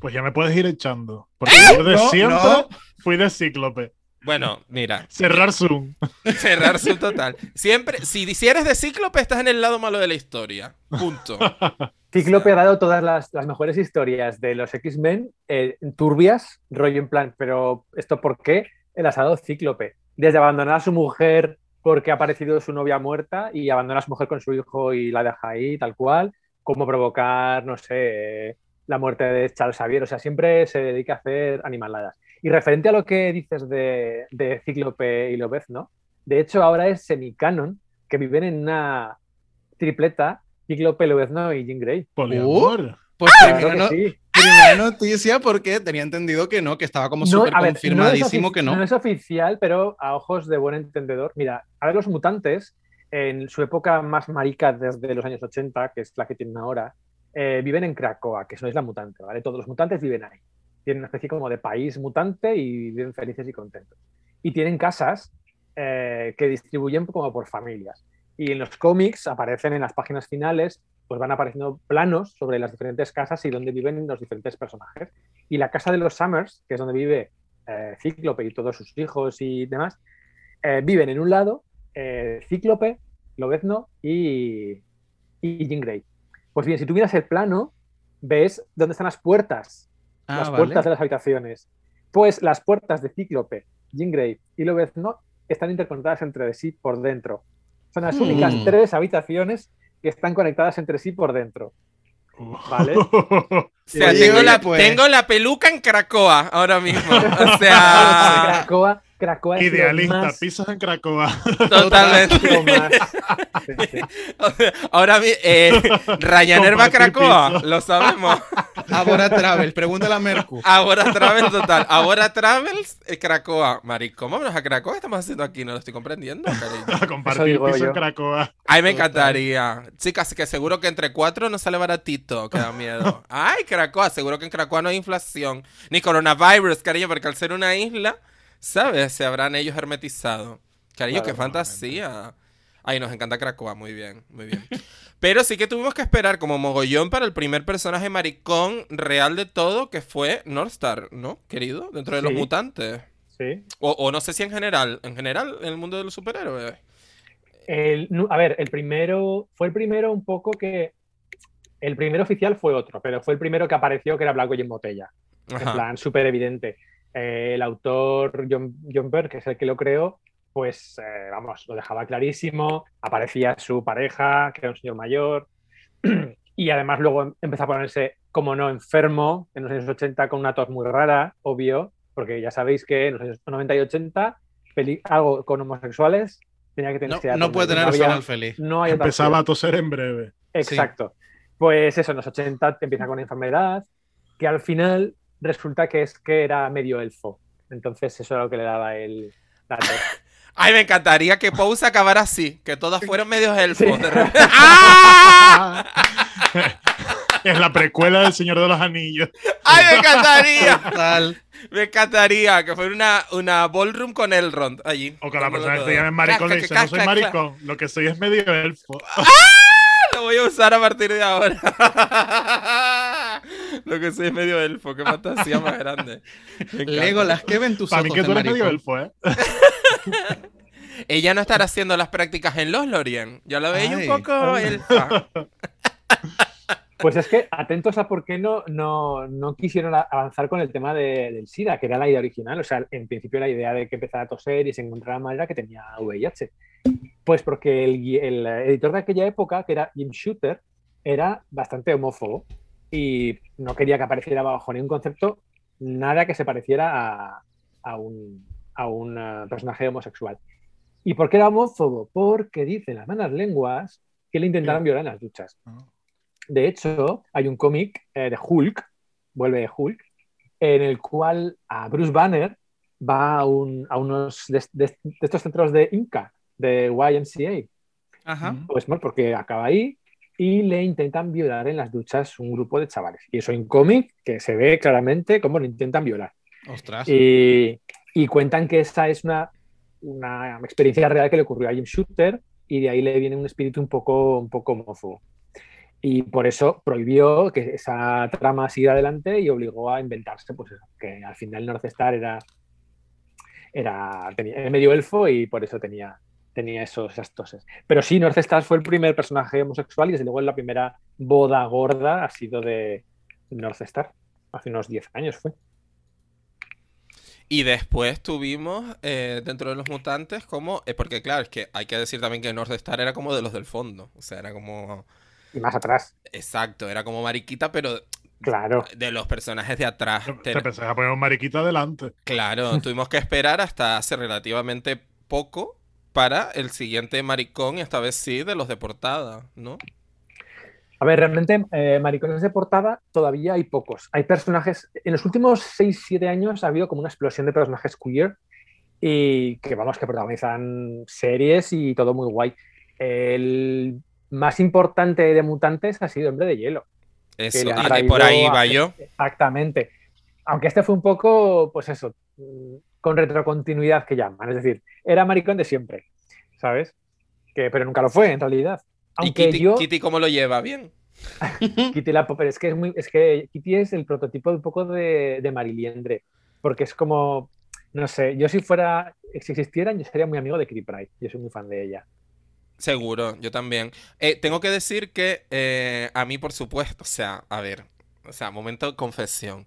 Pues ya me puedes ir echando. Porque yo de No, siempre no. fui de cíclope. Bueno, mira, Cerrar Zoom. cerrar su total. Siempre, si, si eres de Cíclope, estás en el lado malo de la historia. Punto. Cíclope ha dado todas las, las mejores historias de los X-Men eh, turbias, rollo en plan, pero ¿esto por qué? Las ha dado Cíclope. Desde abandonar a su mujer porque ha aparecido su novia muerta y abandona a su mujer con su hijo y la deja ahí, tal cual, como provocar, no sé, la muerte de Charles Xavier. O sea, siempre se dedica a hacer animaladas. Y referente a lo que dices de, de Cíclope y Lobezno, de hecho ahora es semicanon que viven en una tripleta Cíclope, Lobezno y Jean Grey. Poliamor. Pues Claro primera, que no- sí. primera noticia porque tenía entendido que no, que estaba como No, súper confirmadísimo no que no. No es oficial, pero a ojos de buen entendedor. Mira, a ver, los mutantes, en su época más marica desde los años 80, que es la que tienen ahora, eh, viven en Cracoa, que es una isla mutante, ¿vale? Todos los mutantes viven ahí. Tienen una especie como de país mutante y viven felices y contentos. Y tienen casas eh, que distribuyen como por familias. Y en los cómics aparecen en las páginas finales, pues van apareciendo planos sobre las diferentes casas y dónde viven los diferentes personajes. Y la casa de los Summers, que es donde vive eh, Cíclope y todos sus hijos y demás, eh, viven en un lado eh, Cíclope, Lobezno y, y Jean Grey. Pues bien, si tú miras el plano, ves dónde están las puertas, Ah, las vale. puertas de las habitaciones. Pues las puertas de Cíclope, Jean Grey y Lobezno están interconectadas entre sí por dentro. Son las Hmm. únicas tres habitaciones que están conectadas entre sí por dentro. Vale. O sea, tengo, la, pues. tengo la peluca en Cracoa ahora mismo. O sea, Cracoa, Cracoa Idealista, más- pisos en Cracoa. totalmente. Ahora eh, Ryanair va a Cracoa, piso. lo sabemos. Ahora Travel, pregúntale a Mercu. Ahora Travel total. Ahora Travels, eh, Cracoa. Marico, vámonos a Cracoa. ¿Qué estamos haciendo aquí? No lo estoy comprendiendo, cariño. A compartir piso yo. en Cracoa. Ay, me encantaría. Chicas, que seguro que entre cuatro no sale baratito, que da miedo. Ay, Cracoa, seguro que en Cracoa no hay inflación. Ni coronavirus, cariño, porque al ser una isla, ¿sabes? Se habrán ellos hermetizado. Cariño, Claro, qué fantasía. Ay, nos encanta Cracoa, muy bien, muy bien. Pero sí que tuvimos que esperar como mogollón para el primer personaje maricón real de todo, que fue Northstar, ¿no, querido? Dentro de los mutantes. Sí. O, o no sé si en general, en general, en el mundo de los superhéroes. El- a ver, el primero fue el primero un poco que el primero oficial fue otro, pero fue el primero que apareció que era blanco y en botella, en plan súper evidente. Eh, el autor John, John Byrne, que es el que lo creó, pues eh, vamos, lo dejaba clarísimo. Aparecía su pareja, que era un señor mayor, y además luego em- empezó a ponerse, como no, enfermo en los años 80 con una tos muy rara, obvio, porque ya sabéis que en los años 90 y 80 peli- algo con homosexuales tenía que tener No, que no puede tener había- final feliz. no hay Empezaba a toser en breve. Exacto. Pues eso, en los 80 te empieza con enfermedad, que al final resulta que es que era medio elfo. Entonces eso era lo que le daba el... la tos. Ay, me encantaría que Pose acabara así, que todas fueran medios elfos. Sí. de repente. ¡Ah! es la precuela del Señor de los Anillos. ¡Ay, me encantaría! Total. Me encantaría que fuera una, una ballroom con Elrond allí. O que la persona que se llame maricón le dice, no soy maricón, lo que soy es medio elfo. Lo voy a usar a partir de ahora. Lo que soy es medio elfo, qué fantasía más grande. Legolas, ¿qué ven tus Para mí que tú eres medio elfo, ¿eh? Ella no estará haciendo las prácticas en los Lorien. Yo la veía un poco elfa. Pues es que atentos a por qué no, no, no quisieron avanzar con el tema de- del SIDA, que era la idea original. O sea, en principio la idea de que empezara a toser y se encontrara mal era que tenía VIH. Pues porque el, el editor de aquella época, que era Jim Shooter, era bastante homófobo y no quería que apareciera bajo ningún concepto nada que se pareciera a, a un, a un eh, personaje homosexual. ¿Y por qué era homófobo? Porque dicen las malas lenguas que le intentaron violar en las duchas. De hecho, hay un cómic eh, de Hulk, vuelve Hulk, en el cual a Bruce Banner va a, un- a unos de, de- de estos centros de Inca, de YMCA, Ajá. Pues porque acaba ahí y le intentan violar en las duchas un grupo de chavales. Y eso en cómic, que se ve claramente cómo lo intentan violar. Ostras. Y, y cuentan que esa es una, una experiencia real que le ocurrió a Jim Shooter y de ahí le viene un espíritu un poco, un poco mozo. Y por eso prohibió que esa trama siguiera adelante y obligó a inventarse, pues eso, que al final North Star era, era, tenía, era medio elfo y por eso tenía, tenía esos, esas toses. Pero sí, North Star fue el primer personaje homosexual y desde luego la primera boda gorda ha sido de North Star. Hace unos 10 años fue. Y después tuvimos eh, dentro de los mutantes como... eh, porque claro, es que hay que decir también que North Star era como de los del fondo. O sea, era como... Y más atrás, Exacto, era como mariquita, pero claro. de los personajes de atrás. Te Ten- pensás a poner un mariquita adelante. Claro, tuvimos que esperar hasta hace relativamente poco para el siguiente maricón, y esta vez sí, de los de portada, ¿no? A ver, realmente eh, maricones de portada todavía hay pocos. Hay personajes, en los últimos 6-7 años ha habido como una explosión de personajes queer y que vamos, que protagonizan series y todo muy guay. El más importante de mutantes ha sido Hombre de Hielo. Eso, ah, traído por ahí a- va yo. Exactamente. Aunque este fue un poco, pues eso, con retrocontinuidad que llaman. Es decir, era maricón de siempre, ¿sabes? Que, pero nunca lo fue, en realidad. ¿Y Aunque Kitty, yo... Kitty cómo lo lleva? ¿Bien? Kitty la Popper, es que es muy, es que Kitty es el prototipo un poco de, de Mariliendre, porque es como, no sé, yo si fuera, si existieran, yo sería muy amigo de Kitty Pryde, yo soy muy fan de ella. Seguro, yo también. Eh, tengo que decir que eh, a mí, por supuesto, o sea, a ver, o sea, momento de confesión.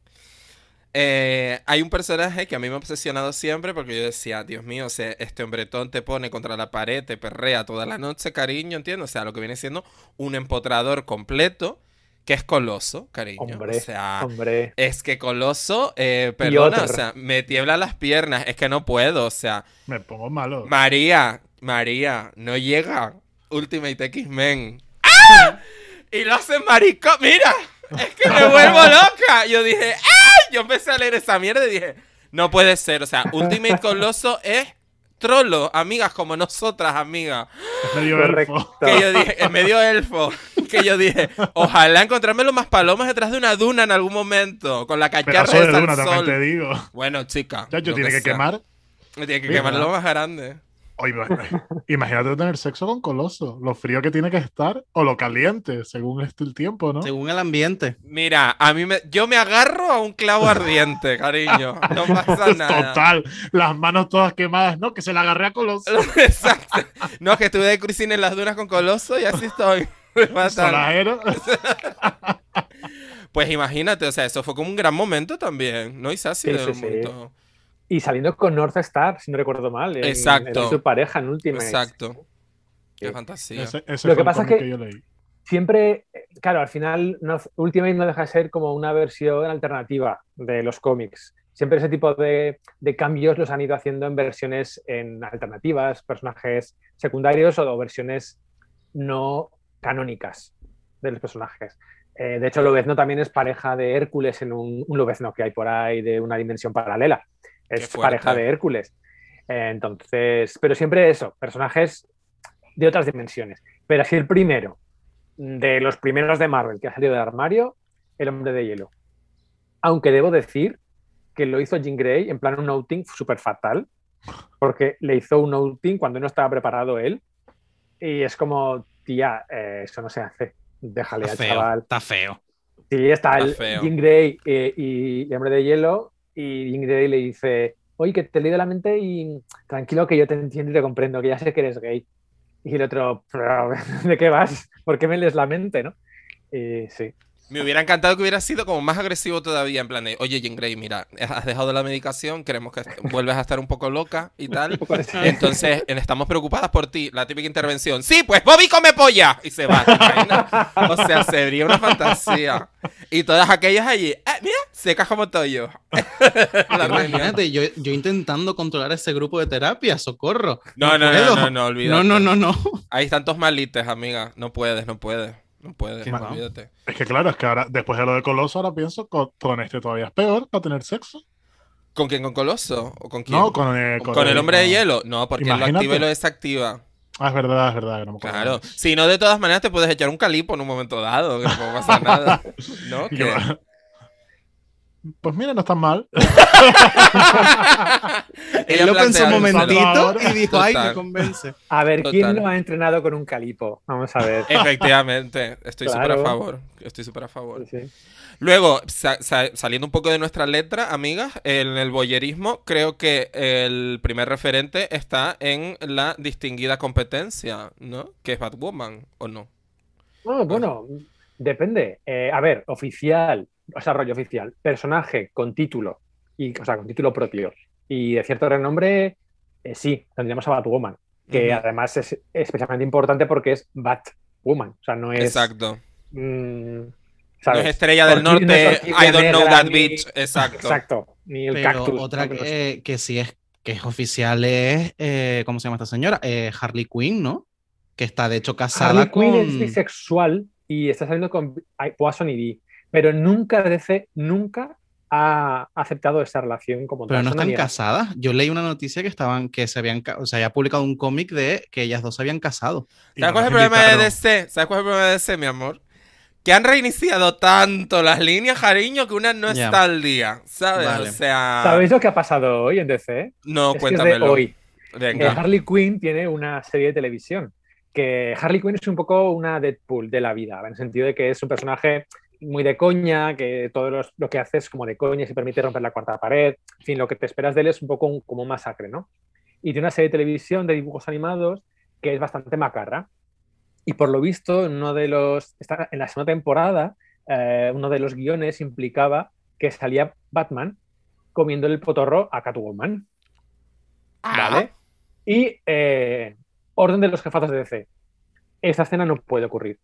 Eh, hay un personaje que a mí me ha obsesionado siempre porque yo decía, Dios mío, o sea, este hombretón te pone contra la pared, te perrea toda la noche, cariño, ¿entiendes? O sea, lo que viene siendo un empotrador completo, que es Coloso, cariño. Hombre, o sea, Hombre, es que Coloso, eh, perdona, o sea, me tiembla las piernas, es que no puedo, o sea, Me pongo malo. María, María, no llega Ultimate X-Men. ¡Ah! Y lo hacen maricón. Mira, es que me vuelvo loca. Yo dije, ¡ay! Yo empecé a leer esa mierda y dije, no puede ser. O sea, Ultimate Coloso es trolo, amigas como nosotras, amigas. Es medio elfo. Que yo dije, en medio elfo. Que yo dije, ojalá encontrármelo más palomas detrás de una duna en algún momento. Con la cacharra Pedazo de de duna, también te digo. Bueno, chica. Chacho, lo tiene que quemar. Tiene que Mira. quemar lo más grande. Oye, ima- imagínate tener sexo con Coloso. Lo frío que tiene que estar o lo caliente, según este el tiempo, ¿no? Según el ambiente. Mira, a mí me, yo me agarro a un clavo ardiente, cariño. No pasa nada. Total, las manos todas quemadas, ¿no? Que se la agarré a Coloso. Exacto. No, es que estuve de cruising en las dunas con Coloso y así estoy. Solajero. Pues imagínate, o sea, eso fue como un gran momento también, ¿no? Y así Sí, de sí, un sí. Y saliendo con North Star, si no recuerdo mal, en- Exacto. en su pareja en Ultimate. Exacto. Qué Sí. fantasía. Ese, ese Lo que pasa es que- yo leí. Siempre, claro, al final North- Ultimate no deja de ser como una versión alternativa de los cómics. Siempre ese tipo de, de cambios los han ido haciendo en versiones en alternativas, personajes secundarios o versiones no canónicas de los personajes. Eh, de hecho, Lobezno también es pareja de Hércules en un, un Lobezno que hay por ahí de una dimensión paralela. Es pareja de Hércules. Entonces, pero siempre eso, personajes de otras dimensiones. Pero así el primero, de los primeros de Marvel que ha salido del armario, El Hombre de Hielo. Aunque debo decir que lo hizo Jean Grey en plan un outing súper fatal, porque le hizo un outing cuando no estaba preparado él. Y es como, tía, eh, eso no se hace. Déjale Está al feo. chaval. Está feo. Sí, está, Está el feo. Jean Grey eh, y el hombre de hielo. Y Grey le dice: Oye, que te he leído la mente y tranquilo, que yo te entiendo y te comprendo, que ya sé que eres gay. Y el otro: "Pero, ¿De qué vas? ¿Por qué me lees la mente? ¿no? Y sí. Me hubiera encantado que hubiera sido como más agresivo todavía, en plan de, oye, Jean Grey, mira, has dejado la medicación, queremos que vuelvas a estar un poco loca y tal. Entonces, eh, estamos preocupadas por ti. La típica intervención. Sí, pues Bobby come polla. Y se va. O sea, sería una fantasía. Y todas aquellas allí, eh, mira, secas como toyo. Imagínate, yo, yo intentando controlar ese grupo de terapia, socorro. No, no, no, puedo. no, no, olvídate. No, no, no, no. Hay tantos malites, amiga. No puedes, no puedes. No puedes, olvídate. Es que claro, es que ahora, después de lo de Coloso, ahora pienso con, con este todavía es peor para tener sexo. ¿Con quién? ¿Con Coloso? ¿O con quién? No, con, eh, ¿Con, el hombre de hielo? No, porque él lo activa y lo desactiva. Ah, es verdad, es verdad. no me. Claro. Si no, de todas maneras te puedes echar un calipo en un momento dado, que no puede pasar nada. ¿No? Que- Pues mira, no está mal. Él lo pensó un momentito y dijo, ay, me convence. A ver, ¿quién Total. lo ha entrenado con un calipo? Vamos a ver. Efectivamente, estoy súper Claro. a favor. Estoy súper a favor. Sí, sí. Luego, sa- sa- saliendo un poco de nuestra letra, amigas, en el boyerismo, creo que el primer referente está en la distinguida competencia, ¿no? Que es Batwoman, ¿o no? No, bueno, depende. Eh, a ver, oficial, o sea, rollo oficial, personaje con título, y, o sea, con título propio y de cierto renombre, eh, sí, tendríamos a Batwoman, que además es especialmente importante porque es Batwoman, o sea, no es... Exacto. mm, No es Estrella del Norte, orquídea I don't know that ni- bitch. Exacto. Exacto, ni el Pero cactus. otra ¿no? Que no sí es, que es oficial es, eh, ¿cómo se llama esta señora? Eh, Harley Quinn, ¿no? Que está de hecho casada Harley Quinn con... es bisexual y está saliendo con Poison Ivy, pero nunca DC nunca ha aceptado esa relación como Pero no están casadas. Yo leí una noticia que estaban, que se habían, o sea, había publicado un cómic de que ellas dos se habían casado. ¿Sabes cuál es el problema de. DC? ¿Sabes cuál es el problema de DC, mi amor? Que han reiniciado tanto las líneas, cariño, que una no Ya. está al día, ¿sabes? Vale. O sea... ¿Sabéis lo que ha pasado hoy en DC? No, es es de cuéntamelo. hoy. Eh, Venga. Harley Quinn tiene una serie de televisión. Que Harley Quinn es un poco una Deadpool de la vida, en el sentido de que es un personaje muy de coña, que todo los- lo que hace es como de coña, se permite romper la cuarta pared. En fin, lo que te esperas de él es un poco un- como un masacre, ¿no? Y tiene una serie de televisión de dibujos animados que es bastante macarra. Y por lo visto, en uno de los. en la segunda temporada, eh, uno de los guiones implicaba que salía Batman comiéndole el potorro a Catwoman. Ah. ¿Vale? Y eh, orden de los jefazos de DC. Esta escena no puede ocurrir.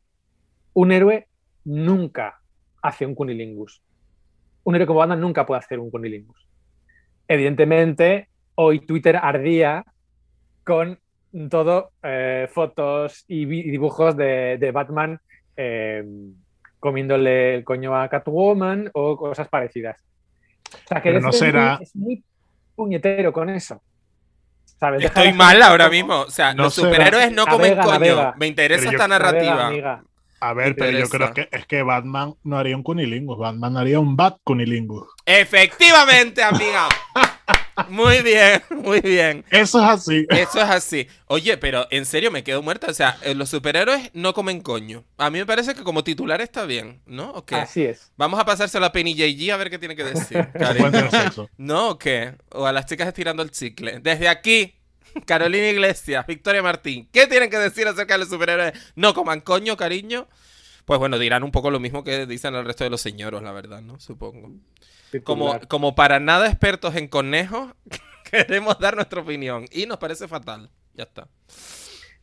Un héroe nunca hace un cunilingus. Un héroe como Batman nunca puede hacer un cunilingus. Evidentemente, hoy Twitter ardía con todo eh, fotos y dibujos de, de Batman eh, comiéndole el coño a Catwoman o cosas parecidas. O sea, que Pero no DC es muy- será- es muy puñetero con eso. Estoy mal ahora como- mismo. O sea, No los será- superhéroes no comen Navega, coño. navega. Me interesa Pero yo- esta Navega, narrativa. amiga. A ver, pero yo creo que es que Batman no haría un cunilingus. Batman haría un Bat cunilingus. Efectivamente, amiga. Muy bien, muy bien. Eso es así. Eso es así. Oye, pero en serio me quedo muerta. O sea, eh, los superhéroes no comen coño. A mí me parece que como titular está bien, ¿no? ¿O qué? Así es. Vamos a pasárselo a Penny JG a ver qué tiene que decir. ¿No o qué? O a las chicas estirando el chicle. Desde aquí, Carolina Iglesias, Victoria Martín, ¿qué tienen que decir acerca de los superhéroes? No coman coño, cariño. Pues bueno, dirán un poco lo mismo que dicen el resto de los señoros, la verdad, ¿no? Supongo. Como, como para nada expertos en conejos, queremos dar nuestra opinión. Y nos parece fatal. Ya está.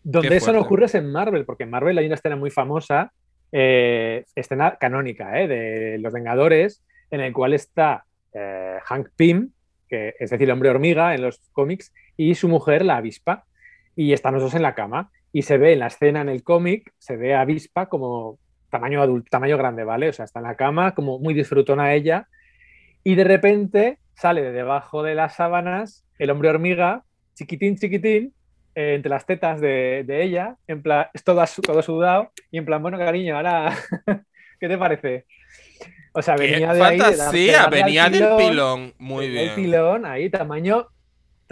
Donde eso no ocurre es en Marvel, porque en Marvel hay una escena muy famosa, eh, escena canónica, eh, de Los Vengadores, en el cual está eh, Hank Pym, que es decir, el hombre hormiga en los cómics, y su mujer, la avispa, y están los dos en la cama. Y se ve en la escena en el cómic, se ve a avispa como tamaño adulto, tamaño grande, ¿vale? O sea, está en la cama, como muy disfrutona ella, y de repente sale de debajo de las sábanas el hombre hormiga, chiquitín, chiquitín, eh, entre las tetas de, de ella, en plan, es todo, todo sudado, y en plan, bueno, cariño, ahora, ¿qué te parece? O sea, ¡Qué venía de ahí. de dar- de fantasía! Venía del pilón, pilón. Muy tenía El bien. pilón ahí, tamaño,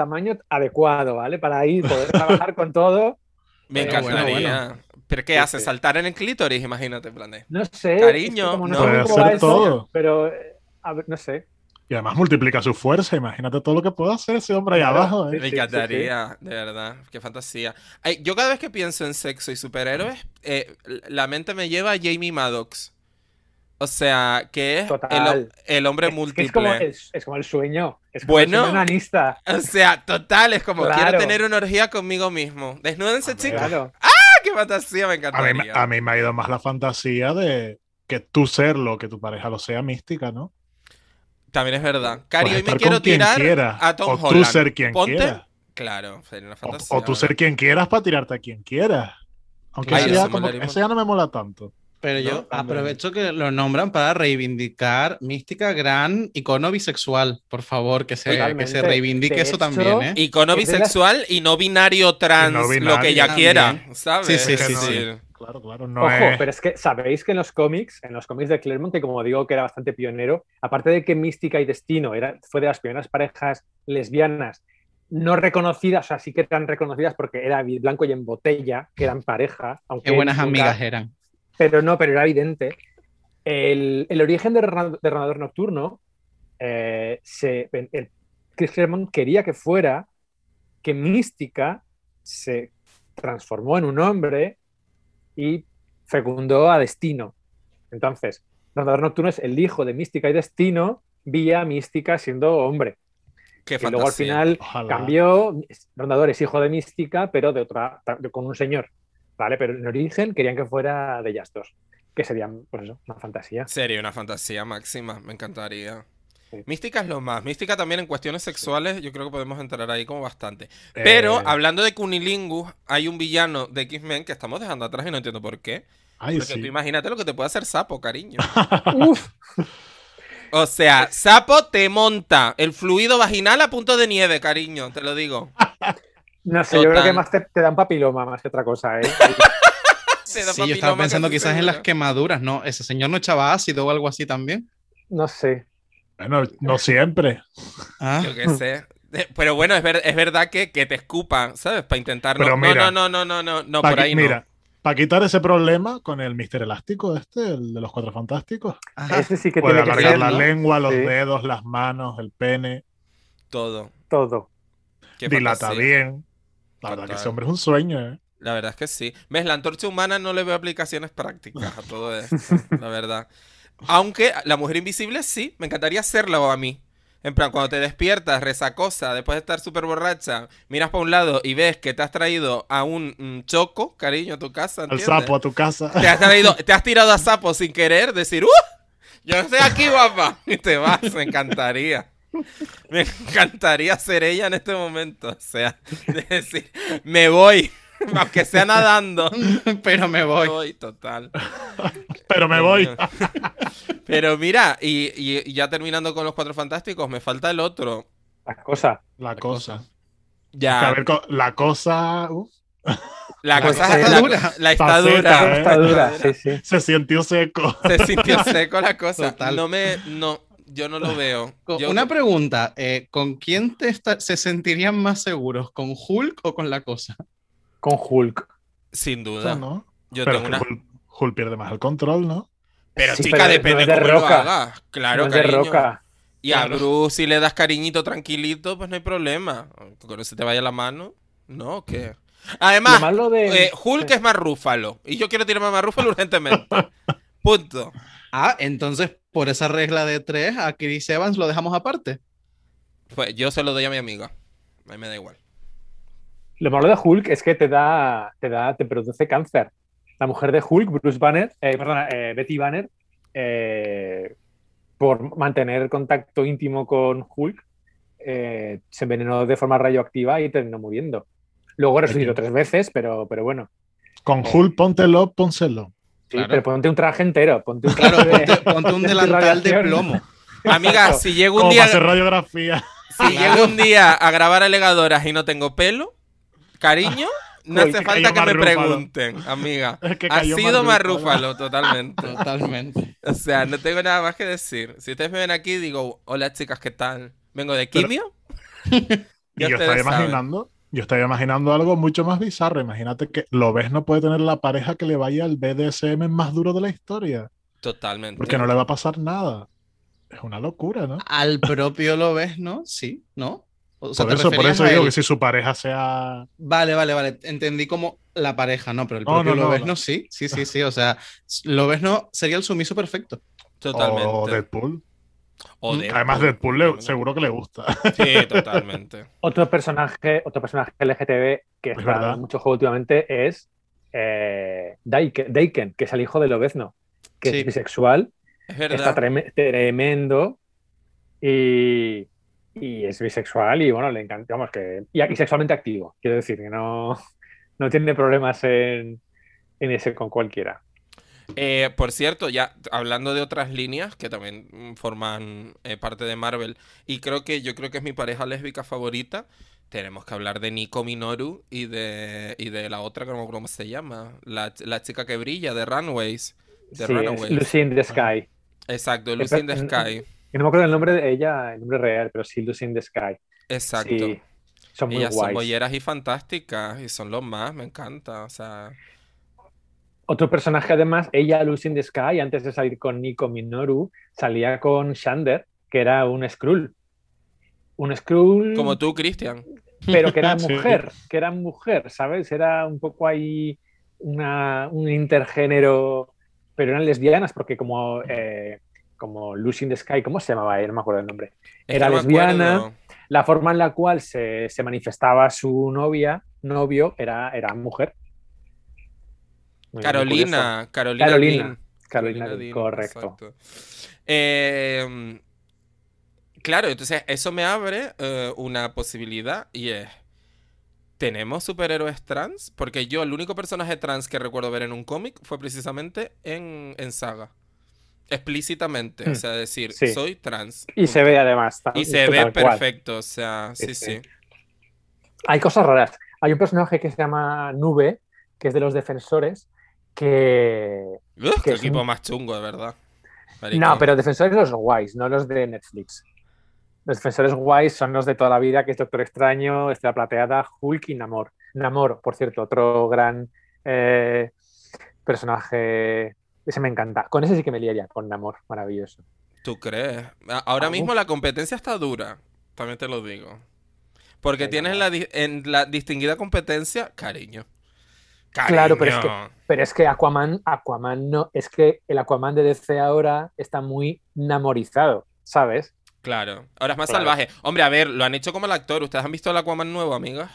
tamaño adecuado, ¿vale? Para ir, poder trabajar con todo. Me Pero bueno, encantaría. ¿Pero qué Sí, hace? sí. ¿Saltar en el clítoris? Imagínate, en plan de- No sé. Cariño, es que como no. Puede hacer eso, todo. Pero, eh, a ver, no sé. Y además multiplica su fuerza. Imagínate todo lo que puede hacer ese hombre ahí Claro, abajo. ¿eh? sí, Me sí, encantaría, de verdad. Qué fantasía. Ay, yo cada vez que pienso en sexo y superhéroes, eh, la mente me lleva a Jamie Maddox. O sea, que es el, hombre Es- múltiple. Es como el, es como el sueño. Es como Bueno. el sueño onanista. O sea, total, es como quiero Claro. tener una orgía conmigo mismo. Desnúdense, A chicos. Claro. ¡Ah, qué fantasía! Me A mí, encantaría. a mí me ha ido más la fantasía de que tú serlo, que tu pareja lo sea mística, ¿no? También es verdad. Cari, hoy me quiero tirar quieras, a Tom o tú Holland. ser quien Ponte- quieras. Claro, sería una O, fantasía. o tú ser quien quieras para tirarte a quien quieras. Aunque eso, eso ya como- ya no me mola tanto. Pero yo ¿no? aprovecho que lo nombran para reivindicar Mística, gran icono bisexual. Por favor, que se, que se reivindique De eso hecho, también, ¿eh? Icono bisexual y no binario trans, lo que ella también. quiera, ¿sabes? Sí, sí, sí, decir, Claro, claro. No Ojo, es... pero es que sabéis que en los cómics, en los cómics de Claremont, que como digo que era bastante pionero, aparte de que Mística y Destino era, fue de las primeras parejas lesbianas no reconocidas, o sea, sí que eran reconocidas porque era blanco y en botella, que eran pareja, aunque Qué buenas nunca- amigas eran. Pero no, pero era evidente. El, el origen de Derramador Nocturno, eh, se, el- el- Chris Claremont quería que fuera que Mística se transformó en un hombre y fecundó a Destino. Entonces, Derramador Nocturno es el hijo de Mística y Destino vía Mística siendo hombre. qué Y luego al final Ojalá. cambió, Rondador es hijo de Mística, pero de otra, de- con un señor, ¿vale? Pero en origen querían que fuera de ellas dos, que serían, pues eso, una fantasía. Sería una fantasía máxima, me encantaría. Sí. Mística es lo más. Mística también en cuestiones sexuales, yo creo que podemos entrar ahí como bastante. Pero Eh, hablando de Cunilingus, hay un villano de X-Men que estamos dejando atrás y no entiendo por qué. Ay, Porque sí. tú imagínate lo que te puede hacer Sapo, cariño. Uf, O sea, Sapo te monta el fluido vaginal a punto de nieve, cariño, te lo digo. no sé, yo creo que más te, te dan papiloma más que otra cosa, ¿eh? Sí, yo estaba pensando quizás en las quemaduras, ¿no? Ese señor no echaba ácido o algo así también. No sé. Bueno, no siempre. Ah, Yo qué sé. Eh, Pero bueno, es, ver- es verdad que, que te escupan, ¿sabes? Para intentar. No, Pero no, mira, no, no, no, no, no, Pa' por ahí no. mira, para quitar ese problema con el Mister Elástico este, el de los Cuatro Fantásticos, ajá. Ese sí que puede tiene que alargar ser la ¿no? lengua, los Sí. dedos, las manos, el pene, Todo. todo. Qué dilata fantasía. bien. La verdad que ese hombre es un sueño, ¿eh? La verdad es que sí. ¿Ves? La antorcha humana no le veo aplicaciones prácticas a todo esto, la verdad. Aunque la mujer invisible sí, me encantaría hacerlo a mí. En plan, cuando te despiertas, resacosa, después de estar súper borracha, miras para un lado y ves que te has traído a un mm, choco, cariño, a tu casa, Al sapo a tu casa. Te has, traído, te has tirado a sapo sin querer, decir, ¡Uh! Yo estoy aquí, guapa. Y te vas, me encantaría. Me encantaría ser ella en este momento. O sea, de decir, me voy, aunque sea nadando. Pero me Me voy. voy, total. Pero me voy. Pero mira, y, ya terminando con los cuatro fantásticos, me falta el otro. La cosa. La cosa. Que, a Ya, ver, la cosa uf, la la cosa cosa la, está dura. la Está está seca, dura. ¿eh? Está dura, sí, sí. se sintió seco. Se sintió seco la cosa. Total. No me, no, yo no lo veo. Yo- Una pregunta, eh, ¿con quién te está- se sentirían más seguros? ¿Con Hulk o con la cosa? Con Hulk. sin O duda. sea, ¿no? Yo Pero tengo una. Hulk, Hulk pierde más el control, ¿no? Pero Sí, chica, pero depende es de cómo lo roca. hagas. Claro, no es de cariño. roca. Y a. Bruce, si le das cariñito tranquilito, pues no hay problema. Cuando se te vaya la mano, ¿no? ¿Qué? Lo Además, malo de. eh, Hulk es más rúfalo. Y yo quiero tirarme más rúfalo urgentemente. Punto. Ah, entonces por esa regla de tres, a Chris Evans lo dejamos aparte. Pues yo se lo doy a mi amiga. A mí me da igual. Lo malo de Hulk es que te da, te da, te produce cáncer. La mujer de Hulk, Bruce Banner, eh, perdona, eh, Betty Banner, eh, por mantener contacto íntimo con Hulk, eh, se envenenó de forma radioactiva y terminó muriendo. Luego resucitó tres veces, pero, pero bueno. Con Hulk, póntelo, pónselo. Sí, Claro. pero ponte un traje entero, ponte un Claro, de- ponte, ponte un de delantal de plomo. Amiga, si llego un Como día, hacer radiografía. si llego un día a grabar alegadoras y no tengo pelo, cariño, no hace que falta que me Rúfalo. pregunten, amiga. Es que Ha sido más Rúfalo. rúfalo, totalmente. Totalmente. O sea, no tengo nada más que decir. Si ustedes me ven aquí, digo, hola chicas, ¿qué tal? ¿Vengo de Pero- quimio? Y Ya yo estaba saben. imaginando, yo estaba imaginando algo mucho más bizarro. Imagínate que lo ves no puede tener la pareja que le vaya al BDSM más duro de la historia. Totalmente. Porque no le va a pasar nada. Es una locura, ¿no? Al propio lo ves, ¿no? Sí, ¿no? O sea, por ¿te eso, por eso digo él? que si su pareja sea. Vale, vale, vale. Entendí como la pareja, ¿no? Pero el No, propio no, no, no. sí, sí, sí, sí. O sea, Lobezno sería el sumiso perfecto. Totalmente. O Deadpool. O Mm, Además, Deadpool le- seguro que le gusta. Sí, totalmente. Otro personaje, otro personaje LGTB que Es está verdad. en mucho juego últimamente es eh, Daiken, Daiken, que es el hijo de Lobezno, que Sí. es bisexual, Es está tremendo y, y es bisexual y bueno, le encanta, vamos, que y, y sexualmente activo, quiero decir, que no, no tiene problemas en, en ese con cualquiera. Eh, por cierto, ya hablando de otras líneas que también mm, forman eh, parte de Marvel, y creo que yo creo que es mi pareja lésbica favorita, tenemos que hablar de Nico Minoru y de, y de la otra, que no me acuerdo cómo se llama, la, la chica que brilla de Runways. De Sí, Runaways. Lucy in the Sky. Exacto, Lucy in the Eh, Sky. Que no me acuerdo el nombre de ella, el nombre real, pero sí Lucy in the Sky. Exacto. Sí, son muy Ellas son guays. bolleras y fantásticas y son los más, me encanta. O sea, Otro personaje, además, ella, Lucy in the Sky, antes de salir con Nico Minoru, salía con Shander, que era un Skrull. Un Skrull, como tú, Cristian. pero que era Sí. mujer, que era mujer, ¿sabes? Era un poco ahí una, un intergénero, pero eran lesbianas, porque como, eh, como Lucy in the Sky, ¿cómo se llamaba ella? No me acuerdo el nombre. Era no lesbiana. La forma en la cual se, se manifestaba su novia, novio, era, era mujer. Carolina, Carolina, Carolina, Dean. Carolina Dean, correcto. Eh, claro, entonces eso me abre eh, una posibilidad y es, ¿tenemos superhéroes trans? Porque yo el único personaje trans que recuerdo ver en un cómic fue precisamente en, en Saga. Explícitamente, o Hmm, sea, decir, sí. soy trans. Y se ve además. Y se esto ve cual. perfecto, o sea, sí. sí. Hay cosas raras. Hay un personaje que se llama Nube, que es de los defensores, que... Uf, Que qué equipo un- más chungo, de verdad. Marico. No, pero defensores los guays, no los de Netflix. Los defensores guays son los de toda la vida, que es Doctor Extraño, Estrella Plateada, Hulk y Namor. Namor, por cierto, otro gran eh, personaje. Ese me encanta. Con ese sí que me liaría, con Namor, maravilloso. ¿Tú crees? Ahora Ah, mismo la competencia está dura, también te lo digo. Porque tienes la, en la distinguida competencia, cariño. Claro, pero es que-. Pero es que Aquaman, Aquaman no, es que el Aquaman de DC ahora está muy namorizado, ¿sabes? Claro, ahora es más Claro. salvaje. Hombre, a ver, lo han hecho como el actor. ¿Ustedes han visto el Aquaman nuevo, amigas?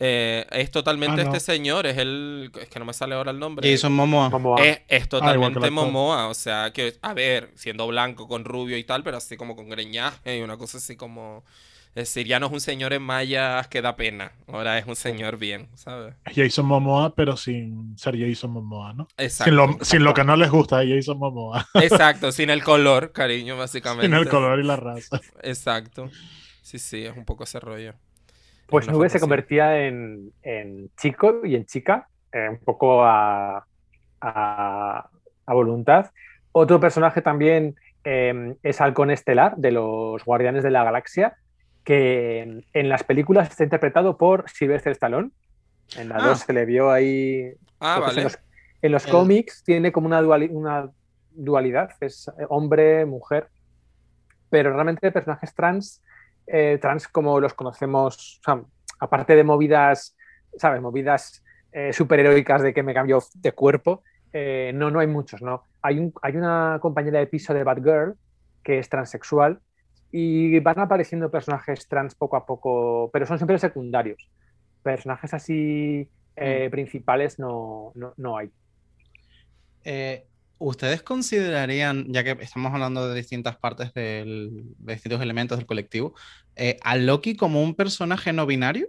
Eh, es totalmente Ah, no. este señor, es el... Es que no me sale ahora el nombre. Jason Momoa. Como Es, es Ah, totalmente. Momoa, o sea, que, a ver, siendo blanco con rubio y tal, pero así como con greñaje y una cosa así como... Es decir, ya no es un señor en mallas que da pena, ahora es un señor bien, ¿sabes? Es Jason Momoa, pero sin ser Jason Momoa, ¿no? Exacto. Sin lo, sin lo que no les gusta de Jason Momoa. Exacto, sin el color, cariño, básicamente. sin el color y la raza. Exacto. Sí, sí, es un poco ese rollo. Pues Nube se convertía en, en chico y en chica, eh, un poco a, a- a voluntad. Otro personaje también eh, es Halcón Estelar de los Guardianes de la Galaxia, que en, las películas está interpretado por Sylvester Stallone. En la Ah. 2 se le vio ahí. Ah, En vale. los, en los El- cómics tiene como una, duali- una dualidad, es eh, hombre, mujer, pero realmente personajes trans, eh, trans como los conocemos, o sea, aparte de movidas, ¿sabes? Movidas eh, superheroicas de que me cambio de cuerpo, eh, no, no hay muchos, ¿no? Hay, un, hay una compañera de piso de Batgirl que es transexual y van apareciendo personajes trans poco a poco, pero son siempre secundarios. Personajes así eh, principales no, no, no hay. Eh, ¿Ustedes considerarían, ya que estamos hablando de distintas partes del, de distintos elementos del colectivo, eh, a Loki como un personaje no binario?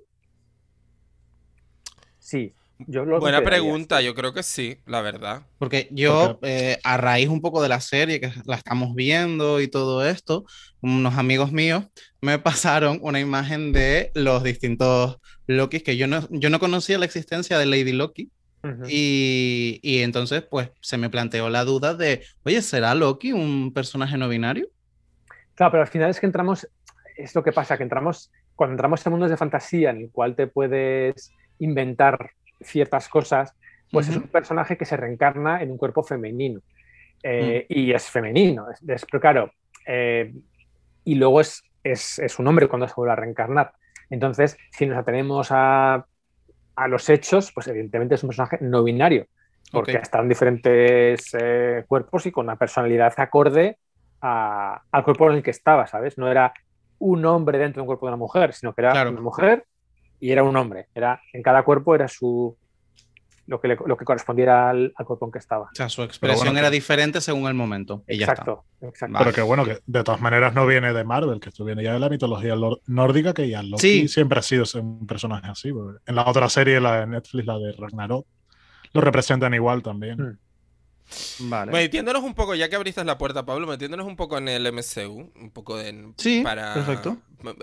Sí, yo lo Buena pregunta, yo creo que sí, la verdad. Porque yo, eh, a raíz un poco de la serie que la estamos viendo y todo esto, unos amigos míos me pasaron una imagen de los distintos Lokis que yo no, yo no conocía la existencia de Lady Loki. Y, y entonces, pues, se me planteó la duda de, oye, ¿será Loki un personaje no binario? Claro, pero al final es que entramos, es lo que pasa, que entramos, cuando entramos en mundos de fantasía en el cual te puedes inventar ciertas cosas, pues es un personaje que se reencarna en un cuerpo femenino. Eh, Y es femenino, es, es- pero claro, eh, y luego es, es, es un hombre cuando se vuelve a reencarnar. Entonces, si nos atenemos a, a los hechos, pues evidentemente es un personaje no binario, porque Ok. está en diferentes eh, cuerpos y con una personalidad acorde a- al cuerpo en el que estaba, ¿sabes? No era un hombre dentro de un cuerpo de una mujer, sino que era Claro. una mujer y era un hombre. Era, en cada cuerpo era su lo que, le- lo que correspondiera al, al cuerpo en que estaba. O sea, su expresión bueno, era que- diferente según el momento. Y ya está. Exacto, exacto. Vale. Pero que bueno, que de todas maneras no viene de Marvel, que esto viene ya de la mitología nórdica, que ya Loki Sí. siempre ha sido un personaje así. En la otra serie, la de Netflix, la de Ragnarok, lo representan igual también. Mm. Vale. Metiéndonos un poco, ya que abriste la puerta, Pablo, metiéndonos un poco en el MCU, un poco en, Sí, para, perfecto.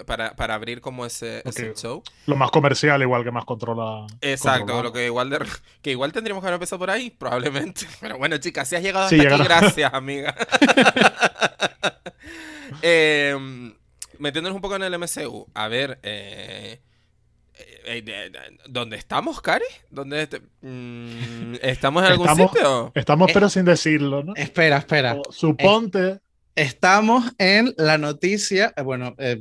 Para, para abrir como ese, show. Lo más comercial, igual que más controla. Exacto, lo que igual de- que igual tendríamos que haber empezado por ahí, probablemente. Pero bueno, chicas, si has llegado Sí, hasta aquí, llegaron. gracias, amiga. Eh, metiéndonos un poco en el MCU, a ver, eh, ¿dónde estamos, Cari? ¿Dónde mm, ¿Estamos en algún Estamos- sitio? Estamos, Eh, pero sin decirlo, ¿no? Espera, espera. O Suponte. Estamos en la noticia. eh, Bueno, eh,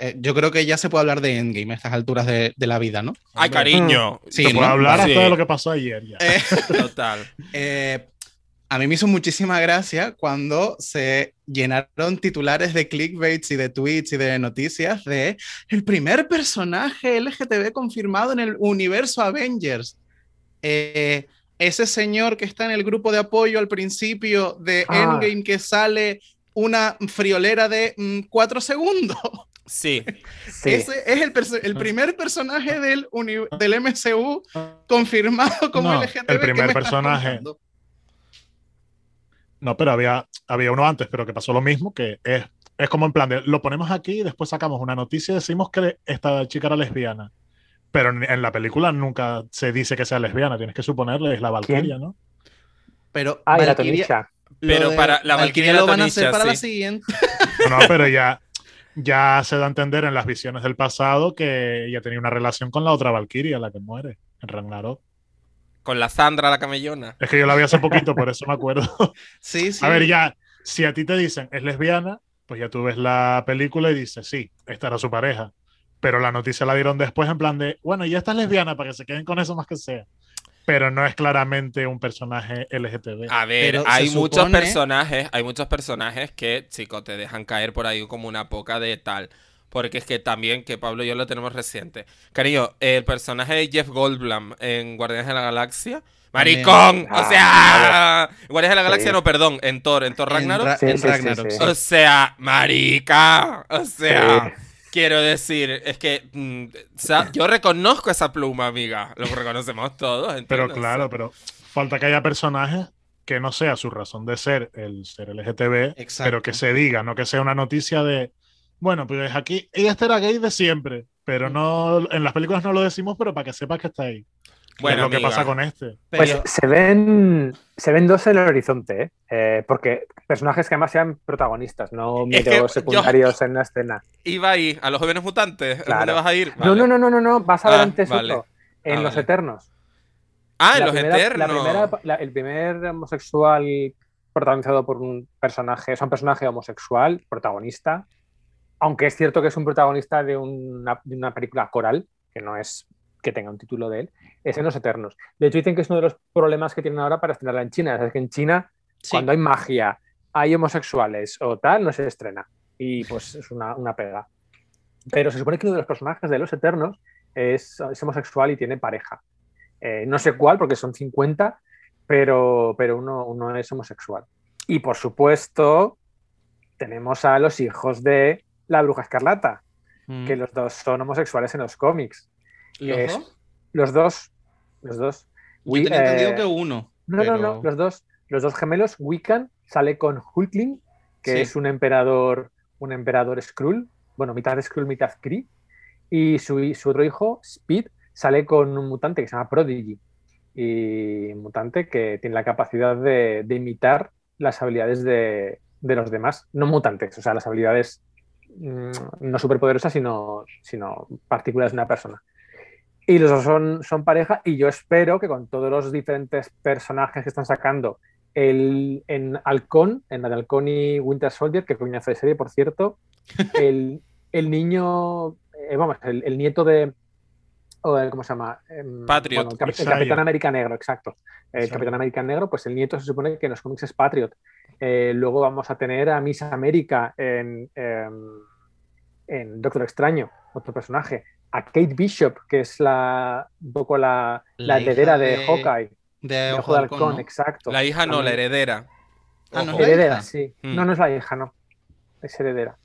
eh, yo creo que ya se puede hablar de Endgame a estas alturas de, de la vida, ¿no? Ay, cariño. Sí, se puede hablar Sí, hasta de lo que pasó ayer ya. Eh, Total. a mí me hizo muchísima gracia cuando se llenaron titulares de clickbaits y de tweets y de noticias de el primer personaje LGTB confirmado en el universo Avengers. Eh, ese señor que está en el grupo de apoyo al principio de Ah. Endgame que sale una friolera de mm, cuatro segundos. Sí. Sí. Ese es el, primer personaje del, MCU confirmado como No, LGTB. el ¿Qué primer personaje. contando? No, pero había, había uno antes, pero que pasó lo mismo, que es, es como en plan de, lo ponemos aquí y después sacamos una noticia y decimos que esta chica era lesbiana. Pero en, en la película nunca se dice que sea lesbiana, tienes que suponerle, es la Valkyria, ¿no? Pero Ah, la Tonisha. Pero de para la Valkyria la lo van a hacer para la sí. siguiente. No, no, pero ya, ya se da a entender en las visiones del pasado que ella tenía una relación con la otra Valkyria, la que muere en Ragnarok. Con la Sandra, la camellona. Es que yo la vi hace poquito, por eso me acuerdo. Sí, sí. A ver, ya, si a ti te dicen es lesbiana, pues ya tú ves la película y dices, sí, esta era su pareja. Pero la noticia la dieron después en plan de, bueno, ya está lesbiana para que se queden con eso más que sea. Pero no es claramente un personaje LGTB. A ver, Pero hay se muchos personajes, hay muchos personajes que, chicos, te dejan caer por ahí como una poca de tal. Porque es que también, que Pablo y yo lo tenemos reciente. Cariño, el personaje de Jeff Goldblum en Guardianes de la Galaxia. ¡Maricón! Ah, o sea, Guardianes de la Sí. Galaxia, no, perdón, en Thor, en Thor En Ragnarok. Ra- Sí, en sí, Ragnarok, sí. sí. O sea, marica. O sea, Sí. quiero decir, es que mm, o sea, yo reconozco esa pluma, amiga. Lo reconocemos todos. Pero claro, pero falta que haya personajes que no sea su razón de ser el ser LGTB, Exacto. pero que se diga, no que sea una noticia de, bueno, pues aquí, ella este era gay de siempre, pero no, en las películas no lo decimos, pero para que sepas que está ahí. Bueno, es lo que pasa con este. Pues Pero- se ven, se ven dos en el horizonte, ¿eh? Eh, porque personajes que además sean protagonistas, no Es que meros yo- secundarios en una escena. Iba ahí, a los jóvenes mutantes. ¿A Claro. dónde vas a ir? No, Vale. no, no, no, no, no, vas a ver Ah, antes vale. otro. En Ah, Los vale. Eternos. Ah, en La los primera- eternos. La primera, la- el primer homosexual protagonizado por un personaje, es un personaje homosexual, protagonista, aunque es cierto que es un protagonista de una, de una película coral, que no es que tenga un título de él, es en Los Eternos. De hecho, dicen que es uno de los problemas que tienen ahora para estrenarla en China. Es que en China, Sí. cuando hay magia, hay homosexuales o tal, no se estrena. Y pues es una, una pega. Pero se supone que uno de los personajes de Los Eternos es, es homosexual y tiene pareja. Eh, no sé cuál, porque son 50, pero, pero uno, uno es homosexual. Y por supuesto, tenemos a los hijos de la Bruja Escarlata, Mm. que los dos son homosexuales en los cómics. ¿Los es- dos? Los dos, los dos. Yo Wi- tenía entendido eh, que uno. no, pero- no, no, los dos, los dos gemelos, Wiccan sale con Hulkling, que Sí. es un emperador, un emperador Skrull, bueno, mitad Skrull, mitad Kree, y su, su otro hijo, Speed, sale con un mutante que se llama Prodigy, y un mutante que tiene la capacidad de, de imitar las habilidades de, de los demás, no mutantes, o sea, las habilidades no superpoderosas, sino, sino partículas de una persona. Y los dos son, son pareja y yo espero que con todos los diferentes personajes que están sacando el, en Halcón, en la de Halcón y Winter Soldier, que coñazo de serie, por cierto, el, el niño, eh, vamos, el, el nieto de, o el- ¿cómo se llama? Em, Patriot. bueno, el. Capitán América Negro, exacto. El. Capitán América Negro, pues el nieto se supone que en los cómics es Patriot. Eh, luego vamos a tener a Miss América en, em, en Doctor Extraño, otro personaje. A Kate Bishop, que es la, un poco la, La la heredera de, de- Hawkeye. De de Ojo de de Halcón, Halcón, ¿no? exacto. La hija no, la heredera. Ah, no la Heredera, hija. sí. Mm. No, no es la hija, no. Es heredera,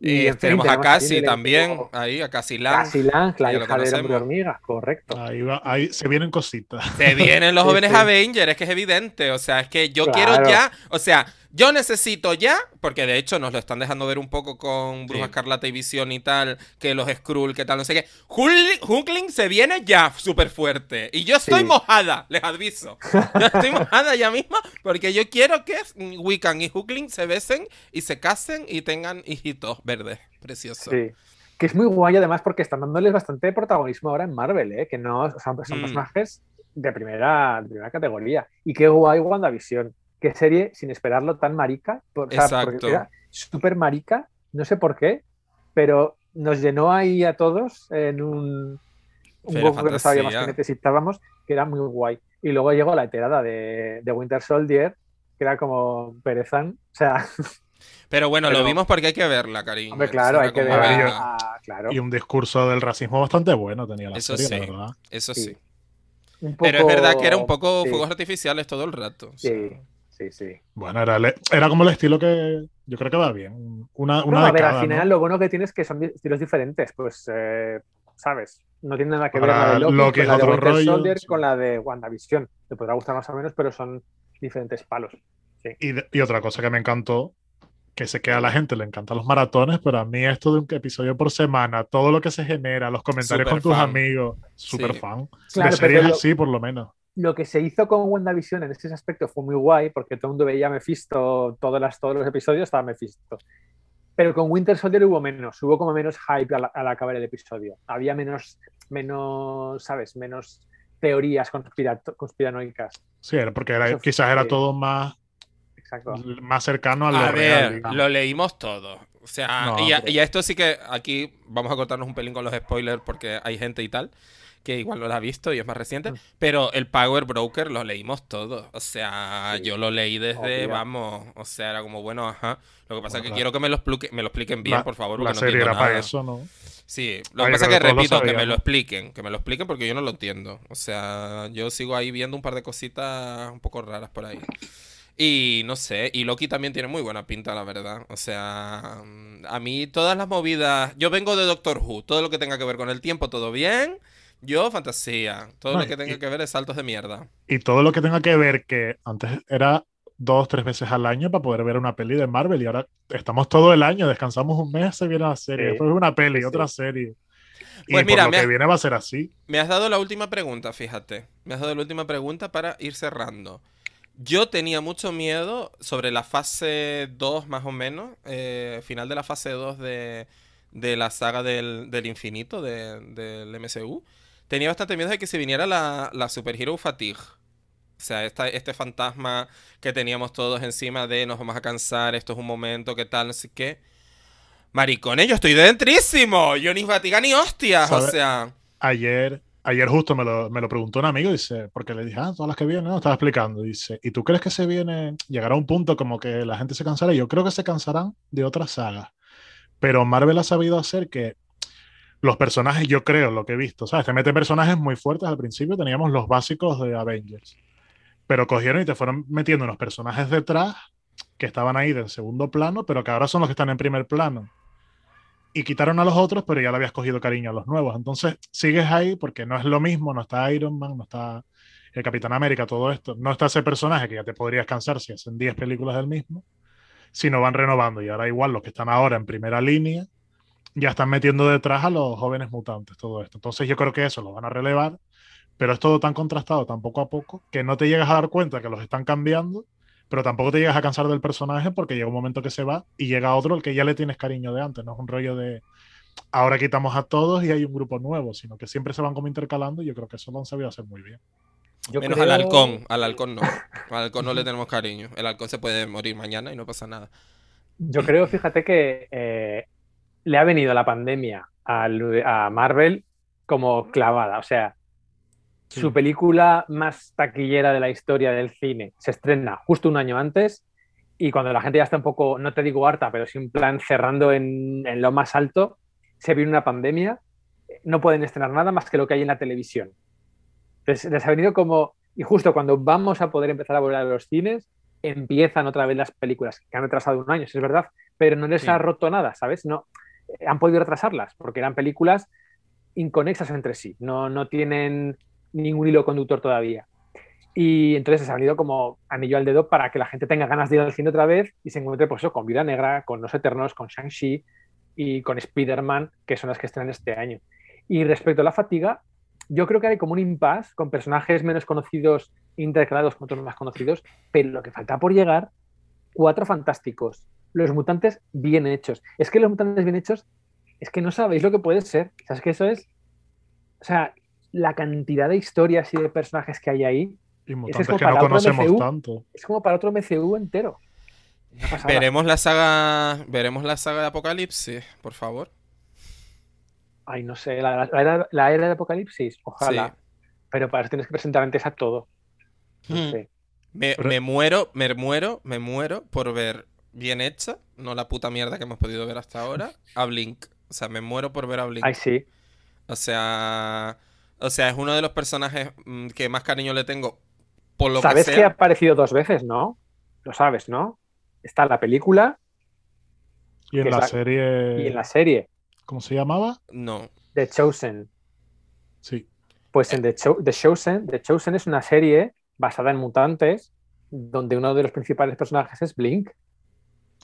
Y en fin, tenemos a el también, ahí, a Cassie Lang. Cassie Lang, la hija de conocemos. Hombre Hormiga, correcto. Ahí, va, ahí se vienen cositas. Se vienen los Sí, jóvenes sí. Avengers, es que es evidente. O sea, es que yo Claro. quiero ya. O sea, yo necesito ya, porque de hecho nos lo están dejando ver un poco con Bruja Sí. Escarlata y Visión y tal, que los Skrull, que tal, no sé qué. Hulkling se viene ya súper fuerte. Y yo estoy Sí. mojada, les aviso. Yo estoy mojada ya mismo, porque yo quiero que Wiccan y Hulkling se besen y se casen y tengan hijitos verdes. Precioso. Sí. Que es muy guay además porque están dándoles bastante protagonismo ahora en Marvel, ¿eh? que no o sea, son Mm. personajes de primera, de primera categoría. Y qué guay WandaVision. Qué serie sin esperarlo tan marica. por- o sea, porque Exacto. era súper marica, no sé por qué, pero nos llenó ahí a todos en un, un que no sabíamos que necesitábamos, que era muy guay. Y luego llegó la enterada de, de Winter Soldier, que era como perezán. O sea, Pero bueno, lo vimos porque hay que verla, cariño. hombre, claro, hay que como, ver. ver. venga, a- claro. Y un discurso del racismo bastante bueno tenía la Eso serie, sí. la verdad. Eso Sí. Pero es verdad que era un poco sí. fuegos artificiales todo el rato. o sea. Sí, sí, sí. Bueno, era, el- era como el estilo que yo creo que va bien. Una, una No, a ver, al final ¿no? lo bueno que tiene es que son estilos diferentes. Pues, eh, ¿sabes? No tiene nada que ver Ahora, la de Loki, Loki con la de Winter rollo, Soldier sí. con la de WandaVision. Te podrá gustar más o menos, pero son diferentes palos. Y, otra cosa que me encantó, que sé que a la gente le encantan los maratones, pero a mí esto de un episodio por semana, todo lo que se genera, los comentarios con tus fan. amigos, súper Sí. fan. Claro, de pero series lo- así, por lo menos. Lo que se hizo con WandaVision en ese aspecto fue muy guay, porque todo el mundo veía a Mephisto, todas las, todos los episodios estaba Mephisto. Pero con Winter Soldier hubo menos, hubo como menos hype al, al acabar el episodio. Había menos, menos, ¿sabes? Menos teorías conspiranoicas. Sí, era porque era- fue- quizás era todo más, Exacto. más cercano a lo A real. ver, digamos. lo leímos todo. O sea, No, y, a, pero- y a esto sí que aquí vamos a cortarnos un pelín con los spoilers porque hay gente y tal que igual no lo ha visto y es más reciente. Mm. Pero el Power Broker lo leímos todo. O sea, Sí, yo lo leí desde, obvio. vamos, o sea, era como, bueno, ajá. Lo que pasa es Bueno, que la- quiero que me lo, explique- me lo expliquen bien, La- por favor, La porque no serie entiendo era para nada. eso, ¿no? Sí, lo Ah, que pasa es que todos repito, que me lo expliquen, que me lo expliquen porque yo no lo entiendo. O sea, yo sigo ahí viendo un par de cositas un poco raras por ahí. Y no sé, y Loki también tiene muy buena pinta, la verdad. O sea, mm, a mí todas las movidas, yo vengo de Doctor Who, todo lo que tenga que ver con el tiempo, todo bien. Yo, fantasía. Todo No, lo que tenga y- que ver es saltos de mierda. Y todo lo que tenga que ver que antes era dos, tres veces al año para poder ver una peli de Marvel y ahora estamos todo el año, descansamos un mes, se viene la serie, Sí. después una peli, Sí, otra serie. Y Pues por mira, lo me que ha- viene va a ser así. Me has dado la última pregunta, fíjate. Me has dado la última pregunta para ir cerrando. Yo tenía mucho miedo sobre la fase 2, más o menos, eh, final de la fase 2 de, de la saga del, del infinito de- del MCU. Tenía bastante miedo de que se viniera la, la Superhero Fatigue. O sea, esta- este fantasma que teníamos todos encima de nos vamos a cansar, esto es un momento, qué tal, sé qué. Maricones, yo estoy dentrísimo. Yo ni fatiga ni hostias. O sea, Ayer, ayer justo me lo, me lo preguntó un amigo, dice, porque le dije, ah, todas las que vienen, no, estaba explicando, dice, ¿y tú crees que se viene, llegará un punto como que la gente se cansará? Yo creo que se cansarán de otras sagas, pero Marvel ha sabido hacer que los personajes, yo creo, lo que he visto, ¿sabes? Te meten personajes muy fuertes al principio, teníamos los básicos de Avengers, pero cogieron y te fueron metiendo unos personajes detrás que estaban ahí de segundo plano, pero que ahora son los que están en primer plano y quitaron a los otros, pero ya le habías cogido cariño a los nuevos. Entonces sigues ahí porque no es lo mismo, no está Iron Man, no está el Capitán América, todo esto. No está ese personaje que ya te podrías cansar si hacen 10 películas del mismo, sino van renovando. Y ahora igual los que están ahora en primera línea ya están metiendo detrás a los jóvenes mutantes, todo esto. Entonces yo creo que eso lo van a relevar, pero es todo tan contrastado, tan poco a poco, que no te llegas a dar cuenta que los están cambiando pero tampoco te llegas a cansar del personaje porque llega un momento que se va y llega otro al que ya le tienes cariño de antes. No es un rollo de ahora quitamos a todos y hay un grupo nuevo, sino que siempre se van como intercalando y yo creo que eso lo han sabido hacer muy bien. Yo Menos creo- al halcón. Al halcón no. Al halcón no le tenemos cariño. El halcón se puede morir mañana y no pasa nada. Yo creo, fíjate que eh, le ha venido la pandemia a Marvel como clavada. O sea, Sí. su película más taquillera de la historia del cine se estrena justo un año antes y cuando la gente ya está un poco, no te digo harta, pero sí en plan cerrando en, en lo más alto, se viene una pandemia, no pueden estrenar nada más que lo que hay en la televisión. Entonces, les ha venido como, y justo cuando vamos a poder empezar a volver a los cines, empiezan otra vez las películas, que han retrasado un año, sí es verdad, pero no les Sí. ha roto nada, ¿sabes? No, han podido retrasarlas porque eran películas inconexas entre sí, no, no tienen ningún hilo conductor todavía. Y entonces se han ido como anillo al dedo para que la gente tenga ganas de ir al cine otra vez y se encuentre pues eso, con Vida Negra, con Los Eternos, con Shang-Chi y con Spider-Man, que son las que estrenan este año. Y respecto a la fatiga, yo creo que hay como un impasse con personajes menos conocidos intercalados con otros más conocidos, pero lo que falta por llegar, cuatro fantásticos, los mutantes bien hechos. Es que los mutantes bien hechos, es que no sabéis lo que puede ser. ¿Sabes que eso es? O sea, la cantidad de historias y de personajes que hay ahí Y como mutantes que para no otro conocemos MCU. tanto. es como para otro MCU entero. Veremos la saga. Veremos la saga de Apocalipsis, por favor. Ay, no sé, la, la era, la era de Apocalipsis, ojalá. Sí. Pero para eso tienes que presentar antes a todo. No Mm. sé. Me, me muero, me muero, me muero por ver bien hecha, no la puta mierda que hemos podido ver hasta ahora, a Blink. O sea, me muero por ver a Blink. Ay, sí. O sea, o sea, es uno de los personajes mm, que más cariño le tengo por lo ¿Sabes que que, ha aparecido dos veces, no? Lo sabes, ¿no? Está en la película Y en la serie. y en la serie ¿Cómo se llamaba? No. The Chosen. Sí. Pues en The, Cho- The Chosen, The Chosen es una serie basada en mutantes donde uno de los principales personajes es Blink.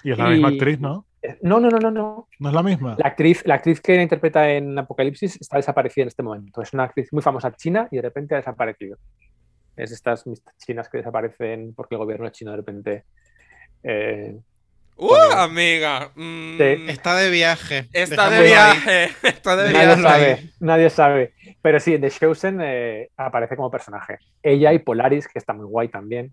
Y es la misma actriz, ¿no? Eh, No, no, no, no, no. ¿No es la misma? La actriz, la actriz que interpreta en Apocalipsis está desaparecida en este momento. Es una actriz muy famosa china y de repente ha desaparecido. Es estas chinas que desaparecen porque el gobierno chino de repente. eh, ¡Uh, amiga! Mm, Sí. Está de viaje. Está de ahí. viaje. Está de nadie viaje. Sabe, nadie sabe. Pero sí, en The Chosen eh, aparece como personaje. Ella y Polaris, que está muy guay también.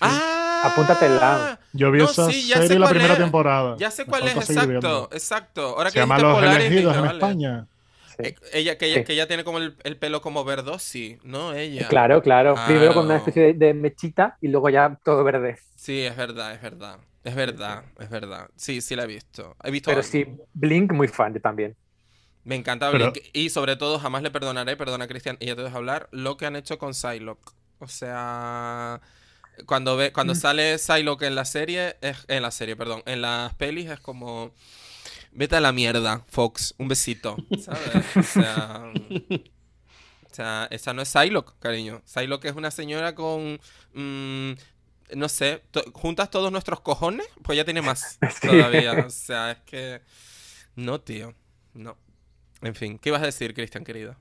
¡Ah! Apúntatela. Yo vi No, esa sí, ya sé serie la cuál primera es. temporada. Ya sé Me cuál es, exacto, exacto. Ahora Se que llama Los Polaris, Elegidos dije, en vale. España. Sí. Eh, Ella, que, ella, Sí. que ella tiene como el, el pelo como verdosi, ¿no? Ella. Claro, claro. Primero con una especie de, de mechita y luego ya todo verde. Sí, es verdad, es verdad. Es verdad, es verdad. Sí, sí la he visto. He visto Pero algo. sí, Blink muy fan yo también. Me encanta Pero- Blink. Y sobre todo, jamás le perdonaré, perdona Cristian, y ya te dejo hablar, lo que han hecho con Psylocke. O sea, cuando ve, cuando sale Psylocke en la serie, es, en la serie, perdón, en las pelis es como, vete a la mierda, Fox, un besito, ¿sabes? O sea, o sea, esa no es Psylocke, cariño. Psylocke es una señora con, mm, no sé, juntas todos nuestros cojones, pues ya tiene más Sí. todavía. O sea, es que, no, tío, no. En fin, ¿qué ibas a decir, Cristian, querido?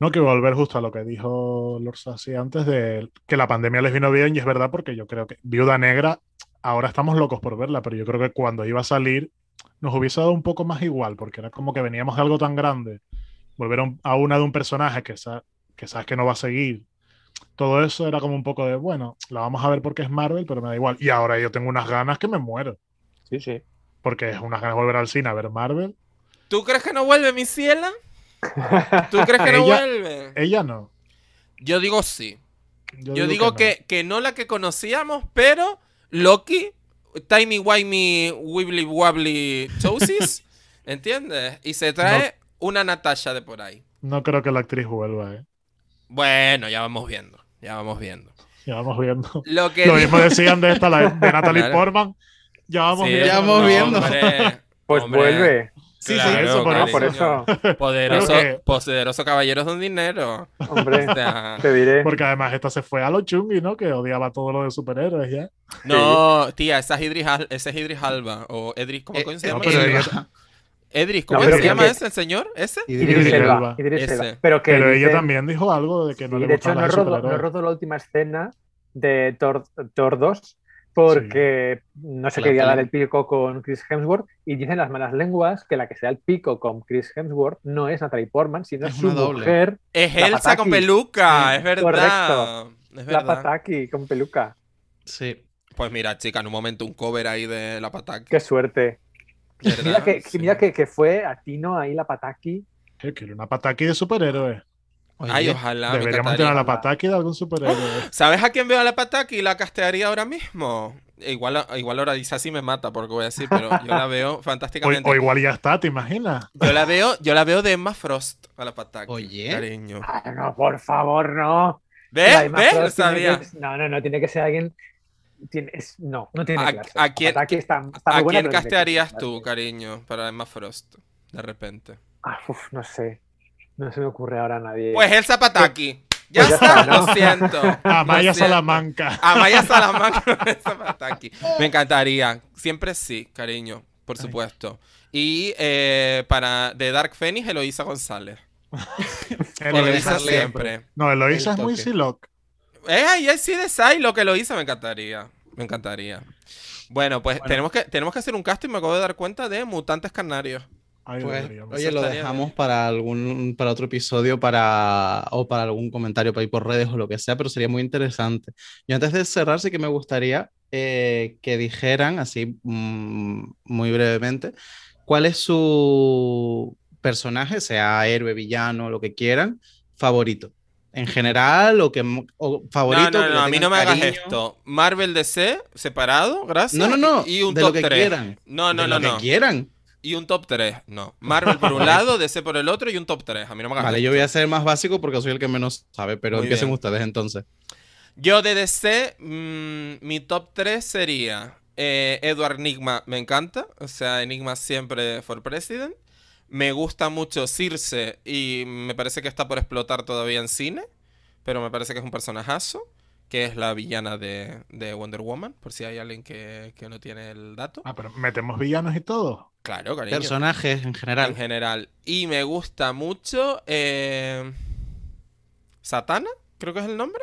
No, que volver justo a lo que dijo Lord Sassy antes de que la pandemia les vino bien, y es verdad, porque yo creo que Viuda Negra, ahora estamos locos por verla, pero yo creo que cuando iba a salir nos hubiese dado un poco más igual, porque era como que veníamos de algo tan grande, volver a, un- a una de un personaje que, sa- que sabes que no va a seguir. Todo eso era como un poco de, bueno, la vamos a ver porque es Marvel, pero me da igual. Y ahora yo tengo unas ganas que me muero, Sí, sí. porque es unas ganas de volver al cine a ver Marvel. ¿Tú crees que no vuelve, mi ciela? ¿Tú crees que no Ella- vuelve? Ella no. Yo digo sí. Yo digo que, que, no. la que conocíamos, pero Loki, Timey Wimey Wibbly Wobbly Toesies, ¿entiendes? Y se trae una Natasha de por ahí. no. No creo que la actriz vuelva, ¿eh? Bueno, ya vamos viendo. Ya vamos viendo. Ya vamos viendo. Lo que Lo mismo decían de esta, de Natalie Claro. Portman. Ya vamos Sí, viendo. Ya vamos no, viendo. hombre, Pues hombre. vuelve. Sí, sí, Claro, eso, por No, eso. por eso, Poderoso, que- poderoso caballeros dinero. hombre, O sea, te diré. Porque además esta se fue a lo chungi, ¿no? Que odiaba todo lo de superhéroes ya. no, tía, esa es Idris, Al- ese es Idris Alba. O Edris, ¿cómo Eh, se eh, llama? ella- Edris, ¿cómo No, se llama que- ese, el señor? ¿Ese? Idris Idris Elba, Elba. Idris Ese. Elba. Pero que Pero ella también dijo algo de que no le de hecho no rodó, no la última escena de Thor, Thor 2 porque no se La quería dar el pico con Chris Hemsworth y dicen las malas lenguas que la que se da el pico con Chris Hemsworth no es Natalie Portman, sino Es su una doble. mujer, Es Elsa con peluca, es verdad. correcto. Es la. Pataki, con peluca. Sí. Pues mira, chica, en un momento un cover ahí de la Pataki. Qué suerte. ¿verdad? Mira, que, Sí. mira que, que fue a Tino ahí la Pataki. Que una pataki de superhéroes. Oye, Ay, ojalá. Deberíamos tener a la pataki de algún superhéroe. ¿Sabes a quién veo a la Pataki y la castearía ahora mismo? Igual, igual ahora dice así me mata porque voy a decir, pero yo la veo fantásticamente. o igual ya está, ¿te imaginas? Yo la veo, yo la veo de Emma Frost a la Pataki. Oye. Cariño. Ah, no, por favor, no. ¿Ves? ¿Ves? Lo sabía. que- no, no, no, tiene que ser alguien tiene- es- no, no tiene ¿A- clase. a quién- Pataki está, está muy ¿A buena, quién castearías tú, cariño, para Emma Frost? De repente. Ah, uf, no sé. No se me ocurre ahora a nadie. Pues Elsa Pataki. Ya Pues ya está, está, ¿no? lo siento. Amaya Lo siento. Salamanca. Amaya Salamanca Elsa Pataki. Me encantaría. Siempre sí, cariño, por supuesto. Y eh, para de Dark Phoenix, Eloísa González. Eloísa Eloísa siempre. siempre. No, Eloísa El es muy. Siloc. Eh, y él sí de Sai, lo que lo hizo, me encantaría. Me encantaría. Bueno, pues Bueno. Tenemos, que, tenemos que hacer un casting, me acabo de dar cuenta de Mutantes Canarios. Ahí Pues, oye, lo dejamos bien. para algún, para otro episodio, para, o para algún comentario para ir por redes o lo que sea, pero sería muy interesante. Y antes de cerrar, sí que me gustaría eh, que dijeran, así mm, muy brevemente, cuál es su personaje, sea héroe, villano, lo que quieran, favorito. En general, o que o favorito. no, no, no, a mí no me hagas cariño. esto. Marvel DC, separado, gracias. No, no, no. Y, y un de top lo que 3. quieran. No, no, de no, lo no. que quieran. Y un top 3, no. Marvel por un lado, DC por el otro y un top 3. A mí no me Vale, yo voy a ser más básico porque soy el que menos sabe, pero Muy empiecen bien. ustedes entonces. Yo de DC, mm, mi top 3 sería eh, Edward Enigma, me encanta. O sea, Enigma siempre for president. Me gusta mucho Circe y me parece que está por explotar todavía en cine. Pero me parece que es un personajazo. Que es la villana de, de Wonder Woman. Por si hay alguien que, que no tiene el dato. Ah, pero metemos villanos y todo. Claro, cariño. Personajes en En general. general. Y me gusta mucho. eh, Satana, creo que es el nombre.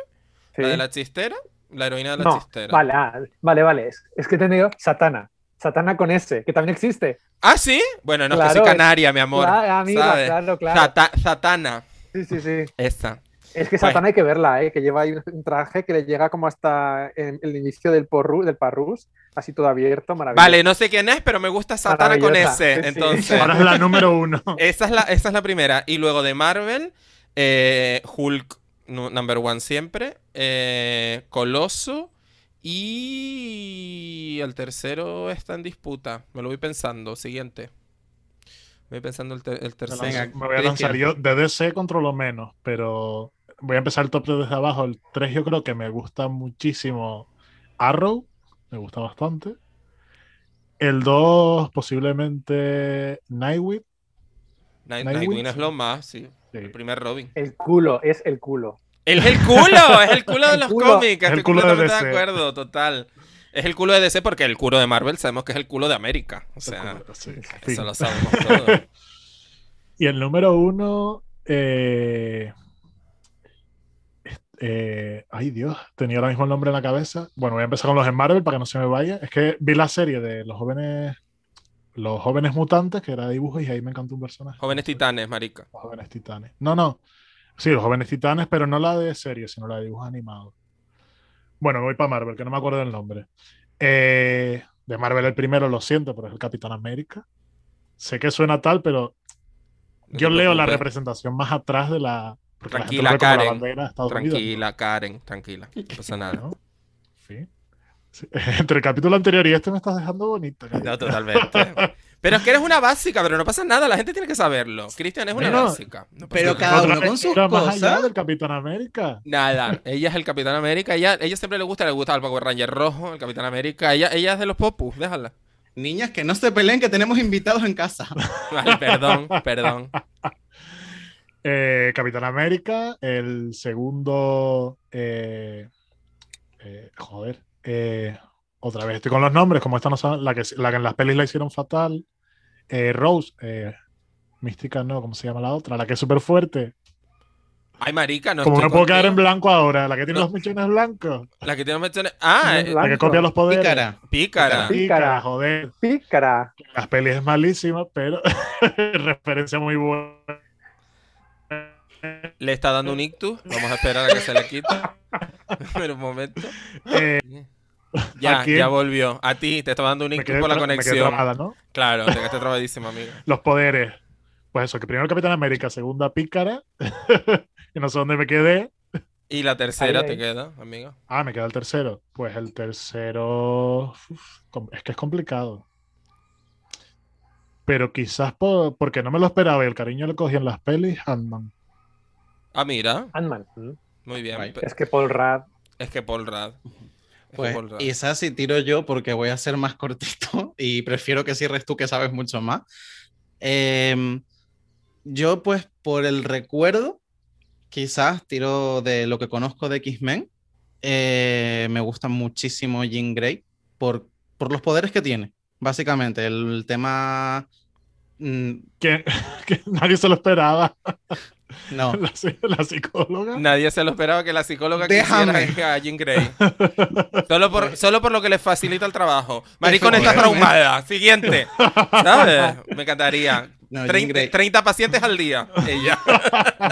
Sí. La de la chistera. La heroína de la No, chistera. Vale, ah, vale, vale. Es, es que he tenido Satana. Satana con S, que también existe. Ah, sí. Bueno, no, es que Claro, soy es- canaria, mi amor. Claro, amiga, ¿sabes? claro, claro. Sata- Satana. Sí, sí, sí. Esa. Es que Pues- Satana hay que verla, ¿eh? que lleva ahí un traje que le llega como hasta el, el inicio del, porru, del parrus, así todo abierto, maravilloso. Vale, no sé quién es, pero me gusta Satana con sí. Entonces, Ahora es la número uno. esa es la, esa es la primera. Y luego de Marvel, eh, Hulk, nu- number one siempre. eh, Coloso. Y el tercero está en disputa. Me lo voy pensando. Siguiente. Voy pensando el, ter- el Me, tercero. Me voy a lanzar yo. De DC controlo menos, pero voy a empezar el top 3 desde abajo. El 3 yo creo que me gusta muchísimo Arrow. Me gusta bastante. El 2 posiblemente Nightwing. Night- Nightwing, Nightwing es lo más, sí. Sí. El primer Robin. El culo, es el culo. Es el culo, es el culo de los culo. cómics. Es el Estoy culo de completamente de, DC. acuerdo, total. Es el culo de DC porque el culo de Marvel sabemos que es el culo de América. O sea, Sí, eso fin. lo sabemos todos. Y el número uno. eh, eh, ay Dios, tenía ahora mismo el nombre en la cabeza. Bueno, voy a empezar con los de Marvel para que no se me vaya. Es que vi la serie de los jóvenes. Los jóvenes mutantes, que era de dibujos, y ahí me encantó un personaje. Jóvenes titanes, marica. Los jóvenes titanes. No, no. Sí, los jóvenes titanes, pero no la de serie, sino la de dibujos animados. Bueno, me voy para Marvel, que no me acuerdo del nombre. Eh, de Marvel el primero, lo siento, pero es el Capitán América. Sé que suena tal, pero yo leo la representación más atrás de la. Tranquila, Karen. Unidos, Tranquila, Karen, tranquila. No pasa nada. ¿no? Sí. Sí. Entre el capítulo anterior y este me estás dejando bonito. No, totalmente. Pero es que eres una básica, pero no pasa nada, la gente tiene que saberlo. Cristian es una básica. no pasa pero nada. cada uno con sus lectura más allá cosas. del Capitán América. Nada, ella es el Capitán América, ella, ella siempre le gusta, le gusta el Power Ranger rojo, el Capitán América, ella, ella es de los popus, déjala. Niñas, que no se peleen, que tenemos invitados en casa. Vale, perdón, perdón. Eh, Capitán América, el segundo. eh, eh, joder. eh, otra vez estoy con los nombres, como esta no saben, la que, la que en las pelis la hicieron fatal. eh, Rose, eh, Mística no, ¿cómo se llama la otra? La que es súper fuerte. Ay, marica, no como me puedo quedar en blanco ahora, la que tiene No. los mechones blancos. La que tiene mechones. Ah, La que copia los poderes. Pícara. pícara. Pícara, Pícara. joder. Pícara. Las pelis es malísima, pero referencia muy buena. Le está dando un ictus. Vamos a esperar a que se le quite. Pero un momento. Eh, Ya, ya volvió. A ti te está dando un ictus por la conexión. trabada, ¿no? Claro, te quedaste trabadísima, amiga. los poderes. Pues eso, que primero Capitán América, segunda Pícara. y no sé dónde me quedé. Y la tercera Ahí, te queda, amiga. Ah, me queda el tercero. Pues el tercero. uf, es que es complicado. Pero quizás por- porque no me lo esperaba y el cariño le cogí en las pelis, Ant-Man. Ah, mira. Ant-Man. ¿Mm? Muy bien. Pe- Es que Paul Rudd. Es que Paul Rudd. Pues esa sí tiro yo porque voy a ser más cortito y prefiero que cierres tú que sabes mucho más. Em, yo pues por el recuerdo, quizás tiro de lo que conozco de X-Men. eh, me gusta muchísimo Jean Grey por, por los poderes que tiene, básicamente. El tema... mm, Que, que nadie se lo esperaba. No, La, psi- la psicóloga. Nadie se lo esperaba que la psicóloga Déjame. quisiera a Jean Grey. Solo por, solo por lo que le facilita el trabajo. Maricón está traumada. Siguiente. ¿Sabes? Me encantaría. no, Jean 30, Grey. 30 pacientes al día. Ella.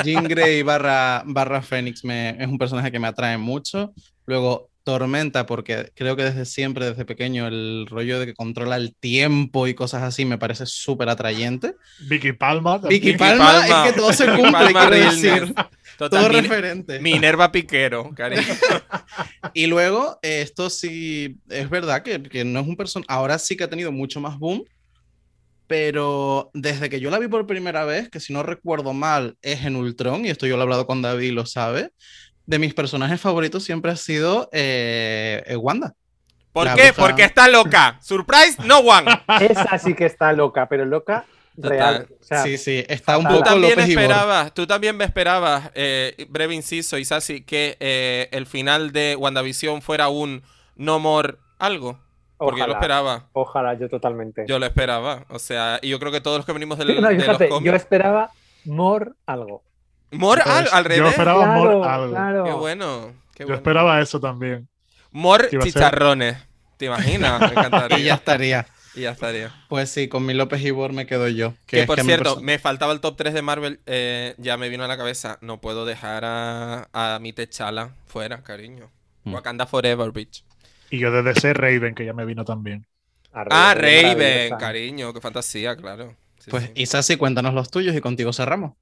Jean Grey barra, barra Fénix me, es un personaje que me atrae mucho. Luego, Tormenta, porque creo que desde siempre, desde pequeño, el rollo de que controla el tiempo y cosas así me parece súper atrayente. Vicky Palma. Vicky Vicky Palma, Palma. es que todo se cumple, Palma quiero decir. Total, Todo mi- referente. Minerva Piquero, cariño. Y luego, eh, esto sí es verdad que, que no es un personaje. Ahora sí que ha tenido mucho más boom, pero desde que yo la vi por primera vez, que si no recuerdo mal es en Ultron, y esto yo lo he hablado con David y lo sabe, de mis personajes favoritos siempre ha sido eh, eh, Wanda. ¿Por La qué? bruja. Porque está loca. Surprise, no one. Esa sí que está loca, pero loca Total. real. O sea, sí, sí, está un poco también López esperabas, tú también me esperabas, eh, breve inciso, Isasi, que eh, el final de WandaVision fuera un no more algo. Porque yo lo esperaba. ojalá, yo totalmente. Yo lo esperaba. O sea, y yo creo que todos los que venimos del, No, de los fíjate, yo cómics. esperaba more algo. More al, al yo revés. esperaba claro, more algo. claro. Qué bueno. Qué Yo bueno. esperaba eso también. Ser- chicharrones. ¿Te imaginas? Me encantaría. Y ya estaría. Y ya estaría. Pues sí, con mi López y Bor me quedo yo. Que, por cierto, me faltaba el top 3 de Marvel. eh, ya me vino a la cabeza. No puedo dejar a, a mi Techala fuera, cariño. Mm. Wakanda Forever, bitch. Y yo desde ese Raven, que ya me vino también. Ah, Raven, maravillosa. cariño. Qué fantasía, claro. Sí, Pues sí. Isasi, cuéntanos los tuyos y contigo cerramos.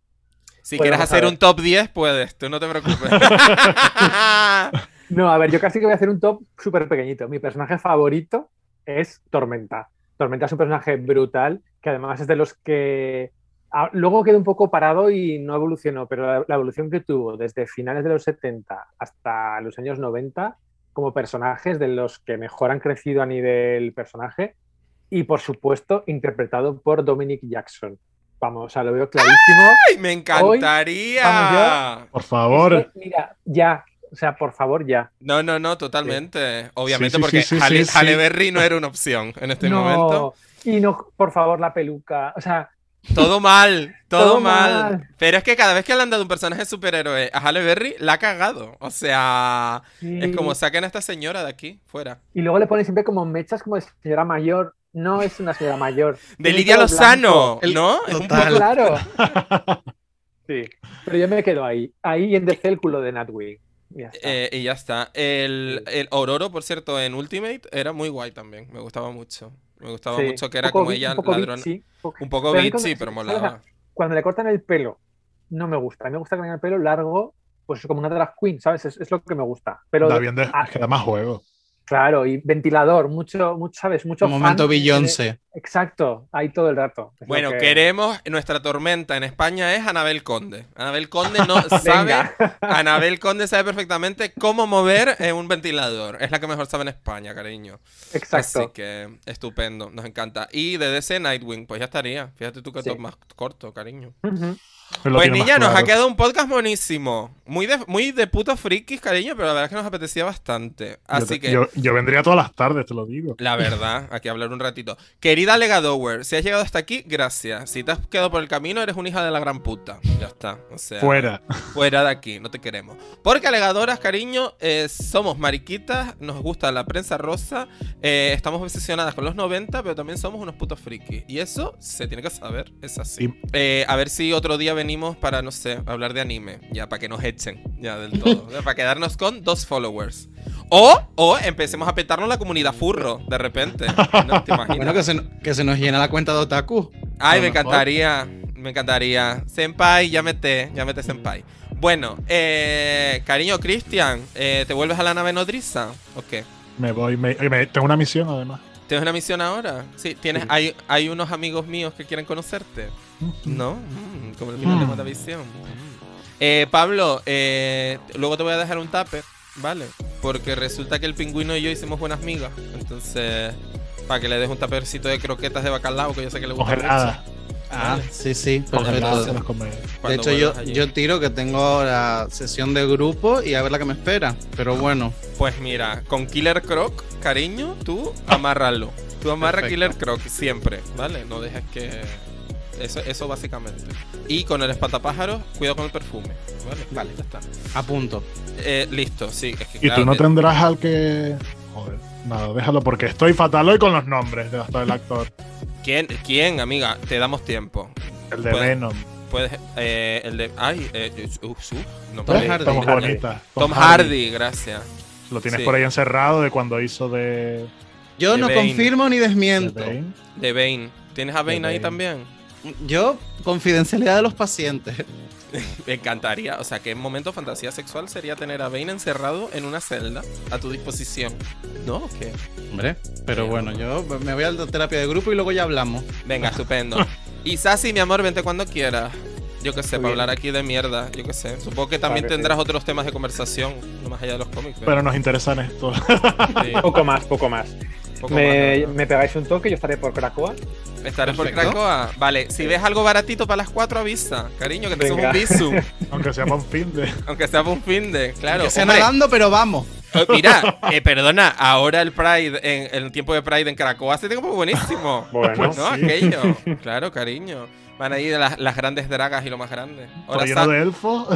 Si quieres hacer un top 10, puedes. Tú no te preocupes. No, a ver, yo casi que voy a hacer un top súper pequeñito. Mi personaje favorito es Tormenta. Tormenta es un personaje brutal, que además es de los que ah, luego quedó un poco parado y no evolucionó, pero la, la evolución que tuvo desde finales de los 70 hasta los años 90 como personajes de los que mejor han crecido a nivel personaje y por supuesto interpretado por Dominic Jackson. Vamos, o sea, lo veo clarísimo. ¡Ay, me encantaría! vamos Por favor. Mira, ya, o sea, por favor, ya. No, no, no, totalmente. Obviamente, sí, porque sí, sí, Halle, sí, sí. Halle Berry no era una opción en este no, momento. y no, por favor, la peluca. O sea, Todo mal, todo, Todo mal. mal. Pero es que cada vez que le han dado un personaje superhéroe a Halle Berry, la ha cagado. O sea, sí. es como saquen a esta señora de aquí, fuera. Y luego le ponen siempre como mechas como de señora mayor. No es una señora mayor. De Lidia Lozano. El- ¿no? Total. Claro. Sí. Pero yo me quedo ahí. Ahí en el círculo de. Ya está. Eh, y ya está. El, el Ororo, por cierto, en Ultimate era muy guay también. Me gustaba mucho. Me gustaba Sí. mucho que era como ella un poco ladrona. bitchy. Un poco Pero bitchy, pero ¿sabes? molaba. Cuando le cortan el pelo, no me gusta. A mí me gusta que tenga el pelo largo, pues como una drag queen, ¿sabes? Es, es lo que me gusta. Pero Da bien de, ah, es que da más juego. Claro, y ventilador, mucho, mucho, ¿sabes? Mucho Un momento. Beyoncé. Exacto, ahí todo el rato. Es Bueno, que- queremos, nuestra tormenta en España es Anabel Conde. Anabel Conde no sabe. Anabel Conde sabe perfectamente cómo mover eh, un ventilador. Es la que mejor sabe en España, cariño. Exacto. Así que estupendo, nos encanta. Y de DC Nightwing, pues ya estaría. Fíjate tú que Sí. top más corto, cariño. Lo Pues niña, nos ha quedado un podcast buenísimo. Muy de, muy de puto frikis, cariño, pero la verdad es que nos apetecía bastante. Yo, Así te- que... yo, yo vendría todas las tardes, te lo digo. La verdad, aquí a hablar un ratito. Querida Legadower, si has llegado hasta aquí, gracias. Si te has quedado por el camino, eres una hija de la gran puta. Ya está. O sea, Fuera. fuera de aquí, no te queremos. Porque alegadoras, cariño, eh, somos mariquitas, nos gusta la prensa rosa, eh, estamos obsesionadas con los 90, pero también somos unos putos frikis. Y eso se tiene que saber, es así. Sí. Eh, a ver si otro día venimos para, no sé, hablar de anime, ya para que nos echen, ya del todo. para quedarnos con dos followers. O, o empecemos a petarnos la comunidad furro, de repente. ¿No te imaginas? Bueno, que se, que se nos llena la cuenta de Otaku. Ay, me mejor. encantaría. Me encantaría. Senpai, llámete. Llámete Senpai. Bueno, eh, cariño Cristian, eh, ¿te vuelves a la nave nodriza? ¿O qué? Me voy. Me, me- tengo una misión, además. ¿Tienes una misión ahora? Sí, tienes, Sí. Hay, hay unos amigos míos que quieren conocerte. ¿No? Mm, como el final de Mm. WandaVision. Mm. Eh, Pablo, eh, luego te voy a dejar un tupper, ¿vale? porque resulta que el pingüino y yo hicimos buenas migas. Entonces, para que le des un tapercito de croquetas de bacalao, que yo sé que le gusta Congelada. Ah, Vale. sí, sí, perfecto. se las come. De hecho, yo, allí. yo tiro que tengo la sesión de grupo y a ver la que me espera. Pero bueno, Pues mira, con Killer Croc, cariño, tú amárralo. Tú amarra Perfecto. Killer Croc siempre, ¿vale? No dejes que. Eso, eso básicamente. Y con el espantapájaros, cuidado con el perfume. Vale, Vale. ya está. a punto. Eh, listo, sí. Es que, Y claro, tú no tendrás al que. Joder, nada, déjalo porque estoy fatal hoy con los nombres de hasta el actor. ¿quién, ¿Quién, amiga? Te damos tiempo. El de Venom. Puedes. Eh, el de. Ay, eh, uh, uh, no, Tom. Hardy. Tom Hardy. bonita. Tom Hardy, gracias. Lo tienes Sí. por ahí encerrado de cuando hizo de, Yo De no Bane. confirmo ni de desmiento. Bane. De Bane. ¿Tienes a Bane De ahí Bane. también? Yo, confidencialidad de los pacientes. Me encantaría. O sea, que en momento fantasía sexual sería tener a Bane encerrado en una celda a tu disposición. ¿No? ¿O ¿Qué? Hombre, pero bueno, yo me voy a la terapia de grupo y luego ya hablamos. Venga, estupendo. Y Sassy, mi amor, vente cuando quieras. Yo qué sé, Muy para bien. hablar aquí de mierda. Yo qué sé. Supongo que también que tendrás otros temas de conversación, no más allá de los cómics. Pero nos interesan esto. Sí, Poco más, poco más. Me, pegáis un toque, yo estaré por Cracoa. Estaré por. Cracoa. Vale, si ves algo baratito para las 4, avisa. Cariño, que te hacemos un bisu. Aunque sea para un fin de. Aunque sea por un fin de. Claro. que sea hombre, nadando, pero vamos. eh, mira, eh, perdona, ahora el Pride, en, el tiempo de Pride en Cracoa se te como buenísimo. Bueno, Pues ¿No? sí. Aquello. Claro, cariño. Van ahí las, las grandes dragas y lo más grande. Ahora lleno Sa- de elfos.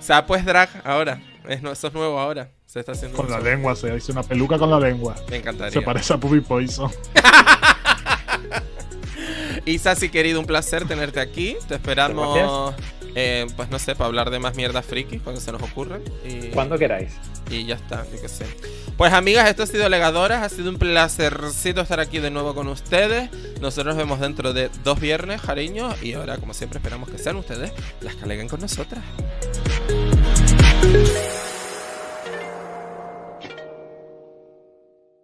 Sapo es drag ahora. Es, no- eso es nuevo ahora. Se está haciendo con la lengua, se hizo una peluca con la lengua. Me encantaría. Se parece a Puppy Poison. Isa, si querido, un placer tenerte aquí. Te esperamos, eh, pues no sé, para hablar de más mierdas frikis cuando se nos ocurra. Y, cuando queráis. y ya está, yo qué sé. Pues amigas, esto ha sido Legadoras. Ha sido un placercito estar aquí de nuevo con ustedes. Nosotros nos vemos dentro de dos viernes, cariño. Y ahora, como siempre, esperamos que sean ustedes las que aleguen con nosotras.